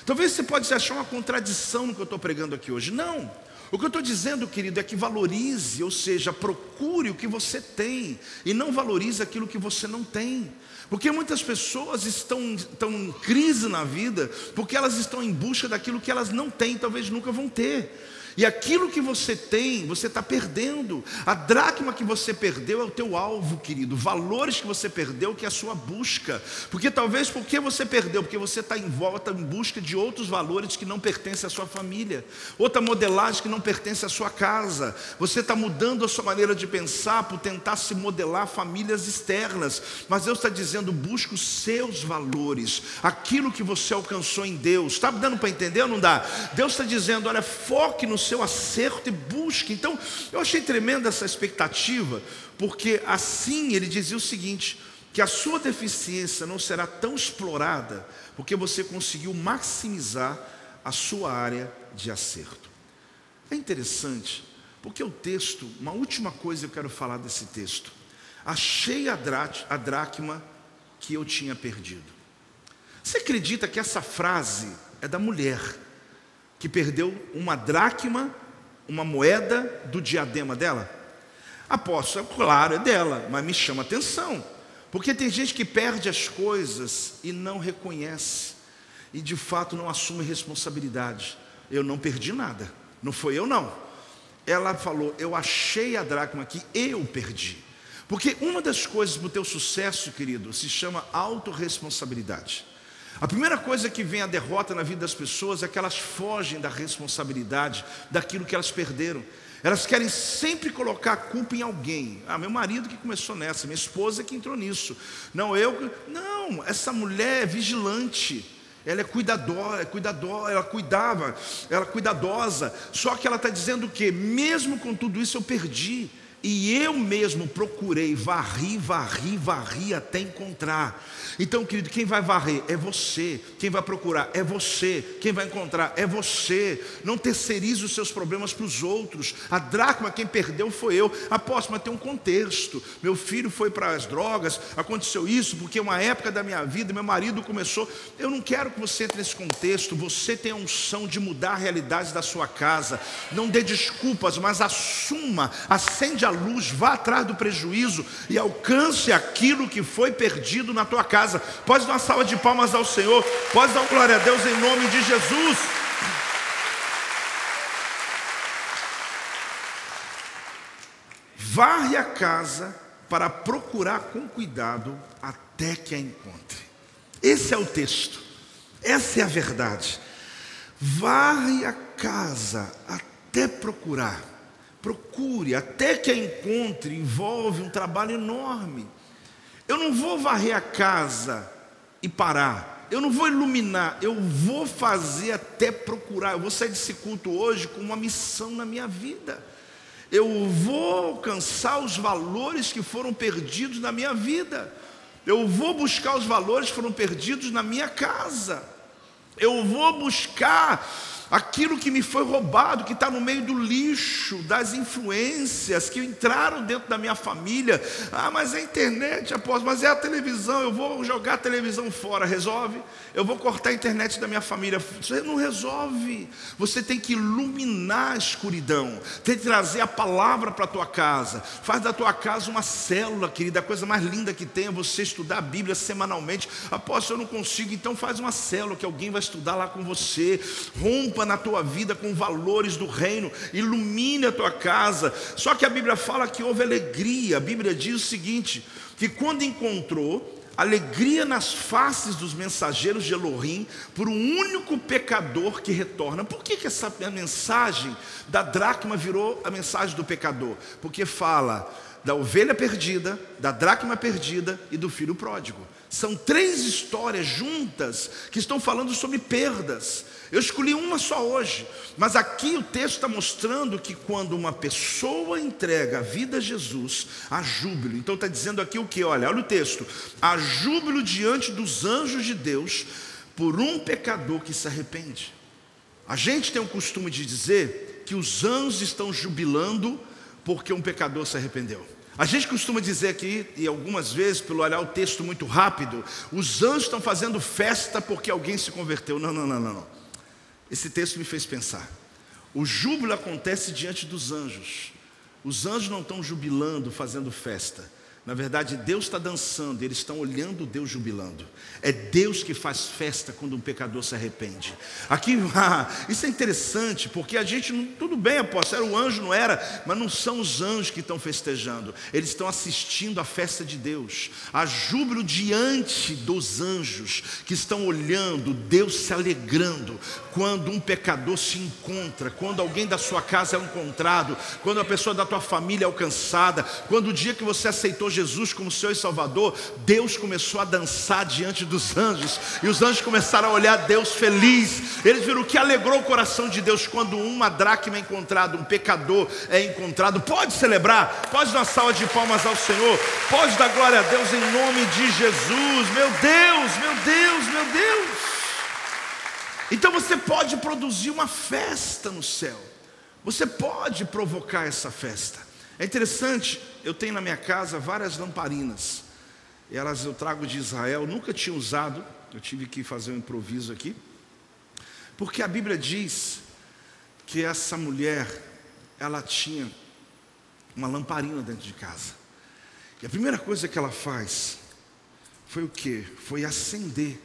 Speaker 1: Talvez você pode achar uma contradição no que eu estou pregando aqui hoje. Não. O que eu estou dizendo, querido, é que valorize, ou seja, procure o que você tem e não valorize aquilo que você não tem. Porque muitas pessoas estão, estão em crise na vida porque elas estão em busca daquilo que elas não têm, talvez nunca vão ter. E aquilo que você tem, você está perdendo. A dracma que você perdeu é o teu alvo, querido. Valores que você perdeu, que é a sua busca. Porque talvez porque você perdeu, porque você está em volta em busca de outros valores que não pertencem à sua família, outra modelagem que não pertence à sua casa. Você está mudando a sua maneira de pensar por tentar se modelar famílias externas. Mas Deus está dizendo: busque os seus valores, aquilo que você alcançou em Deus. Está dando para entender ou não dá? Deus está dizendo: olha, foque no seu acerto e busque. Então, eu achei tremenda essa expectativa, porque assim ele dizia o seguinte: que a sua deficiência não será tão explorada, porque você conseguiu maximizar a sua área de acerto. É interessante, porque o texto, uma última coisa eu quero falar desse texto. Achei a, a dracma que eu tinha perdido. Você acredita que essa frase é da mulher? Que perdeu uma dracma, uma moeda do diadema dela? Apóstolo, claro, é dela, mas me chama atenção, porque tem gente que perde as coisas e não reconhece. e de fato não assume responsabilidade. Eu não perdi nada, não foi eu não. Ela falou: Eu achei a dracma que eu perdi. Porque uma das coisas para o teu sucesso, querido, se chama autorresponsabilidade. A primeira coisa que vem a derrota na vida das pessoas é que elas fogem da responsabilidade daquilo que elas perderam. Elas querem sempre colocar a culpa em alguém. Ah, meu marido que começou nessa, minha esposa que entrou nisso. Não, eu. Não, essa mulher é vigilante. Ela é cuidadora, é ela cuidava, ela é cuidadosa. Só que ela está dizendo o quê? Mesmo com tudo isso eu perdi. E eu mesmo procurei, varri, varri, varri até encontrar. Então, querido, quem vai varrer é você, quem vai procurar é você, quem vai encontrar é você. Não terceirize os seus problemas para os outros. A dracma, quem perdeu foi eu. Apóstolo, mas tem um contexto. Meu filho foi para as drogas, aconteceu isso, porque uma época da minha vida, meu marido começou. Eu não quero que você entre nesse contexto. Você tem a unção de mudar a realidade da sua casa. Não dê desculpas, mas assuma, acende a luz, vá atrás do prejuízo e alcance aquilo que foi perdido na tua casa. Pode dar uma salva de palmas ao Senhor. Pode dar glória a Deus em nome de Jesus. Varre a casa para procurar com cuidado até que a encontre. Esse é o texto. Essa é a verdade. Varre a casa até procurar. Procure até que a encontre. Envolve um trabalho enorme. Eu não vou varrer a casa e parar. Eu não vou iluminar, eu vou fazer até procurar. Eu vou sair desse culto hoje com uma missão na minha vida. Eu vou alcançar os valores que foram perdidos na minha vida. Eu vou buscar os valores que foram perdidos na minha casa. Eu vou buscar aquilo que me foi roubado, que está no meio do lixo, das influências que entraram dentro da minha família. Ah, mas é a internet, após, mas é a televisão, eu vou jogar a televisão fora, resolve? Eu vou cortar a internet da minha família. Você não resolve. Você tem que iluminar a escuridão, tem que trazer a palavra para a tua casa. Faz da tua casa uma célula, querida. A coisa mais linda que tem é você estudar a Bíblia semanalmente. Apóstolo, eu não consigo, então faz uma célula que alguém vai estudar lá com você. Rompa na tua vida com valores do reino, ilumine a tua casa. Só que a Bíblia fala que houve alegria. A Bíblia diz o seguinte: que quando encontrou alegria nas faces dos mensageiros de Elohim por um único pecador que retorna. Por que, que essa mensagem da dracma virou a mensagem do pecador? Porque fala da ovelha perdida, da dracma perdida e do filho pródigo. São três histórias juntas que estão falando sobre perdas. Eu escolhi uma só hoje, mas aqui o texto está mostrando que quando uma pessoa entrega a vida a Jesus, há júbilo. Então está dizendo aqui o que? Olha, olha o texto: há júbilo diante dos anjos de Deus por um pecador que se arrepende. A gente tem o costume de dizer que os anjos estão jubilando porque um pecador se arrependeu. A gente costuma dizer aqui, e algumas vezes, pelo olhar o texto muito rápido, os anjos estão fazendo festa porque alguém se converteu. Não, não, não, não. não. Esse texto me fez pensar. O júbilo acontece diante dos anjos. Os anjos não estão jubilando, fazendo festa. Na verdade, Deus está dançando, eles estão olhando Deus jubilando. É Deus que faz festa quando um pecador se arrepende. Aqui, ah, isso é interessante, porque a gente, tudo bem, apóstolo, era o anjo, não era, mas não são os anjos que estão festejando, eles estão assistindo a festa de Deus. Há júbilo diante dos anjos que estão olhando, Deus se alegrando quando um pecador se encontra, quando alguém da sua casa é encontrado, quando a pessoa da tua família é alcançada, quando o dia que você aceitou Jesus como e Salvador, Deus começou a dançar diante dos anjos, e os anjos começaram a olhar Deus feliz. Eles viram o que alegrou o coração de Deus quando uma dracma é encontrada, um pecador é encontrado. Pode celebrar, pode dar salva de palmas ao Senhor, pode dar glória a Deus em nome de Jesus. Meu Deus, meu Deus, meu Deus. Então você pode produzir uma festa no céu. Você pode provocar essa festa. É interessante eu tenho na minha casa várias lamparinas. Elas eu trago de Israel, nunca tinha usado, eu tive que fazer um improviso aqui. Porque a Bíblia diz que essa mulher, ela tinha uma lamparina dentro de casa. E a primeira coisa que ela faz foi o que? Foi acender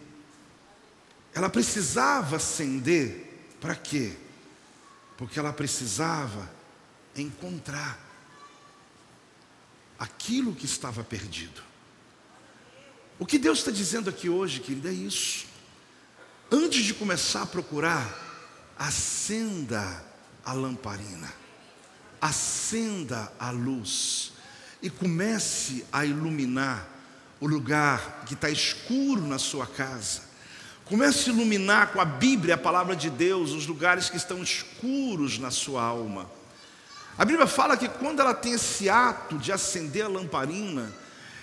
Speaker 1: ela precisava acender para quê? Porque ela precisava encontrar aquilo que estava perdido. O que Deus está dizendo aqui hoje, querida, é isso. Antes de começar a procurar, acenda a lamparina, acenda a luz e comece a iluminar o lugar que está escuro na sua casa. Comece a iluminar com a Bíblia, a palavra de Deus, os lugares que estão escuros na sua alma. A Bíblia fala que quando ela tem esse ato de acender a lamparina,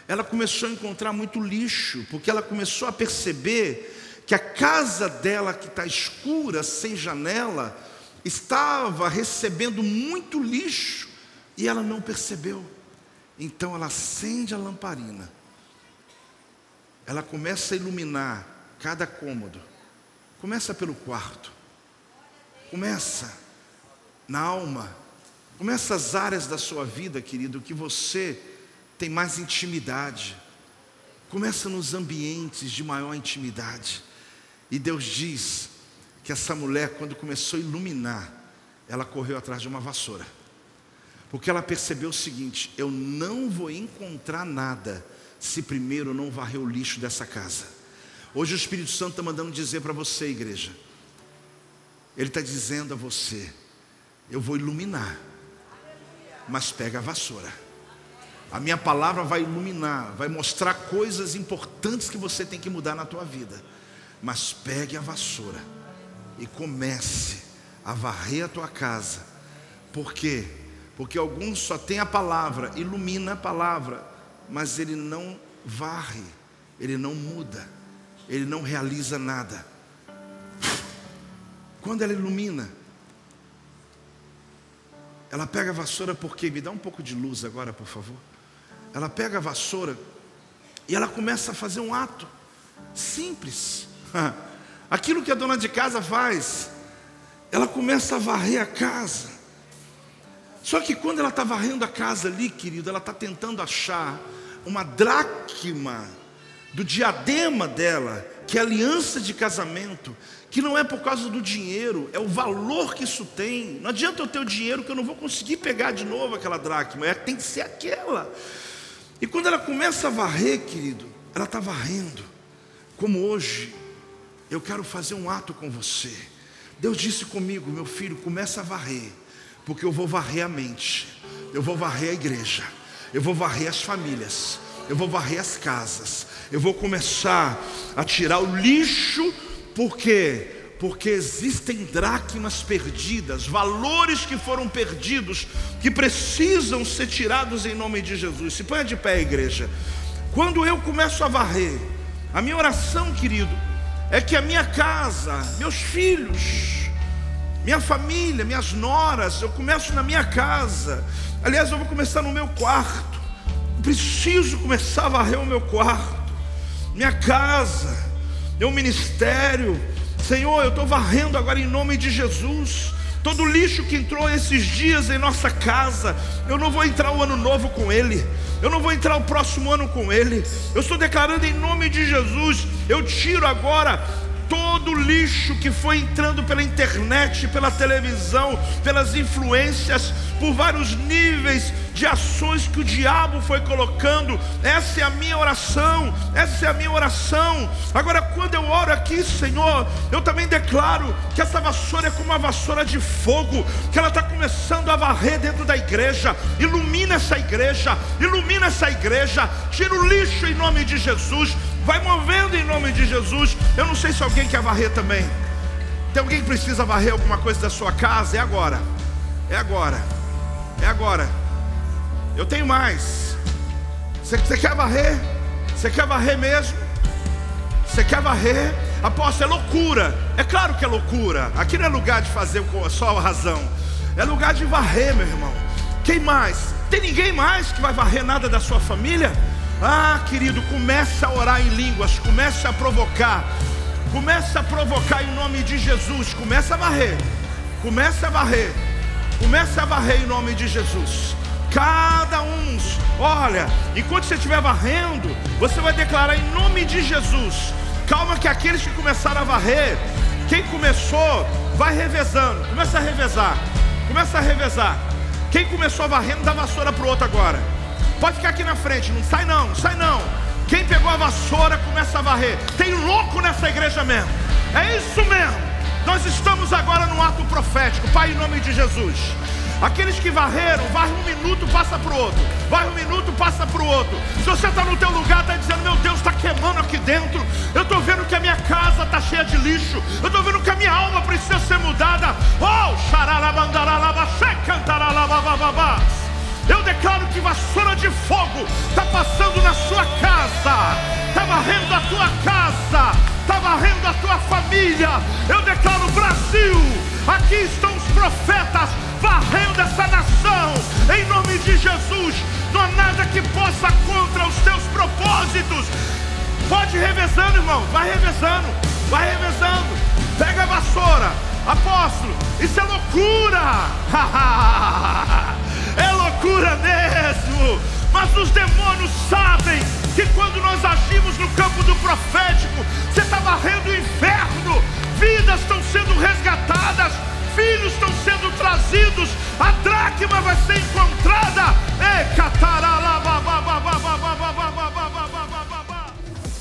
Speaker 1: ela começou a encontrar muito lixo, porque ela começou a perceber que a casa dela, que está escura, sem janela, estava recebendo muito lixo e ela não percebeu. Então ela acende a lamparina, ela começa a iluminar cada cômodo, começa pelo quarto, começa na alma Começa as áreas da sua vida, querido, que você tem mais intimidade. Começa nos ambientes de maior intimidade. E Deus diz que essa mulher, quando começou a iluminar, ela correu atrás de uma vassoura. Porque ela percebeu o seguinte: eu não vou encontrar nada se primeiro não varrer o lixo dessa casa. Hoje o Espírito Santo está mandando dizer para você, igreja. Ele está dizendo a você: eu vou iluminar mas pega a vassoura. A minha palavra vai iluminar, vai mostrar coisas importantes que você tem que mudar na tua vida. Mas pegue a vassoura e comece a varrer a tua casa. Por quê? Porque alguns só têm a palavra, ilumina a palavra, mas ele não varre, ele não muda, ele não realiza nada. Quando ela ilumina, ela pega a vassoura porque me dá um pouco de luz agora, por favor. Ela pega a vassoura e ela começa a fazer um ato simples. Aquilo que a dona de casa faz, ela começa a varrer a casa. Só que quando ela está varrendo a casa ali, querido, ela está tentando achar uma dracma do diadema dela, que é aliança de casamento, que não é por causa do dinheiro, é o valor que isso tem. Não adianta eu ter o dinheiro que eu não vou conseguir pegar de novo aquela dracma, é, tem que ser aquela. E quando ela começa a varrer, querido, ela está varrendo, como hoje, eu quero fazer um ato com você. Deus disse comigo, meu filho, começa a varrer, porque eu vou varrer a mente, eu vou varrer a igreja, eu vou varrer as famílias, eu vou varrer as casas, eu vou começar a tirar o lixo por quê? Porque existem dracmas perdidas, valores que foram perdidos, que precisam ser tirados em nome de Jesus. Se põe de pé, igreja. Quando eu começo a varrer, a minha oração, querido, é que a minha casa, meus filhos, minha família, minhas noras, eu começo na minha casa. Aliás, eu vou começar no meu quarto. Eu preciso começar a varrer o meu quarto, minha casa é um ministério. Senhor, eu estou varrendo agora em nome de Jesus. Todo lixo que entrou esses dias em nossa casa, eu não vou entrar o ano novo com ele, eu não vou entrar o próximo ano com ele. Eu estou declarando em nome de Jesus, eu tiro agora todo o lixo que foi entrando pela internet, pela televisão, pelas influências, por vários níveis de ações que o diabo foi colocando. Essa é a minha oração, essa é a minha oração. Agora, quando eu oro aqui, Senhor, eu também declaro que essa vassoura é como uma vassoura de fogo, que ela está começando a varrer dentro da igreja. Ilumina essa igreja, ilumina essa igreja, tira o lixo em nome de Jesus Vai movendo em nome de Jesus. Eu não sei se alguém quer varrer também. Tem alguém que precisa varrer alguma coisa da sua casa? É agora. É agora. É agora. Eu tenho mais. Você, quer varrer? Você quer varrer mesmo? Você quer varrer? Aposto, é loucura. É claro que é loucura. Aqui não é lugar de fazer só a razão. É lugar de varrer, meu irmão. Quem mais? Tem ninguém mais que vai varrer nada da sua família? Ah, querido, comece a orar em línguas, comece a provocar, comece a provocar em nome de Jesus, comece a varrer, comece a varrer, comece a varrer em nome de Jesus. Cada um, olha, enquanto você estiver varrendo, você vai declarar em nome de Jesus Calma que aqueles que começaram a varrer, quem começou, vai revezando. Começa a revezar. Começa a revezar. Quem começou não dá vassoura para o outro agora. Pode ficar aqui na frente, não sai não, não sai não. Quem pegou a vassoura, começa a varrer. Tem louco nessa igreja mesmo. É isso mesmo. Nós estamos agora no ato profético. Pai, em nome de Jesus. Aqueles que varreram, varre um minuto, passa para o outro. Varre um minuto, passa para o outro. Se você está no teu lugar, está dizendo, meu Deus, está queimando aqui dentro. Eu estou vendo que a minha casa está cheia de lixo. Eu estou vendo que a minha alma precisa ser mudada. Oh, eu declaro que vassoura de fogo está passando na sua casa, está varrendo a tua casa, está varrendo a tua família. Eu declaro Brasil, aqui estão os profetas varrendo essa nação, em nome de Jesus. Não há nada que possa contra os teus propósitos. Pode ir revezando, irmão, vai revezando, vai revezando. Pega a vassoura, apóstolo, isso é loucura. é loucura mesmo. Mas os demônios sabem que quando nós agimos no campo do profético, você está varrendo o inferno, vidas estão sendo resgatadas filhos estão sendo trazidos, a dracma vai ser encontrada.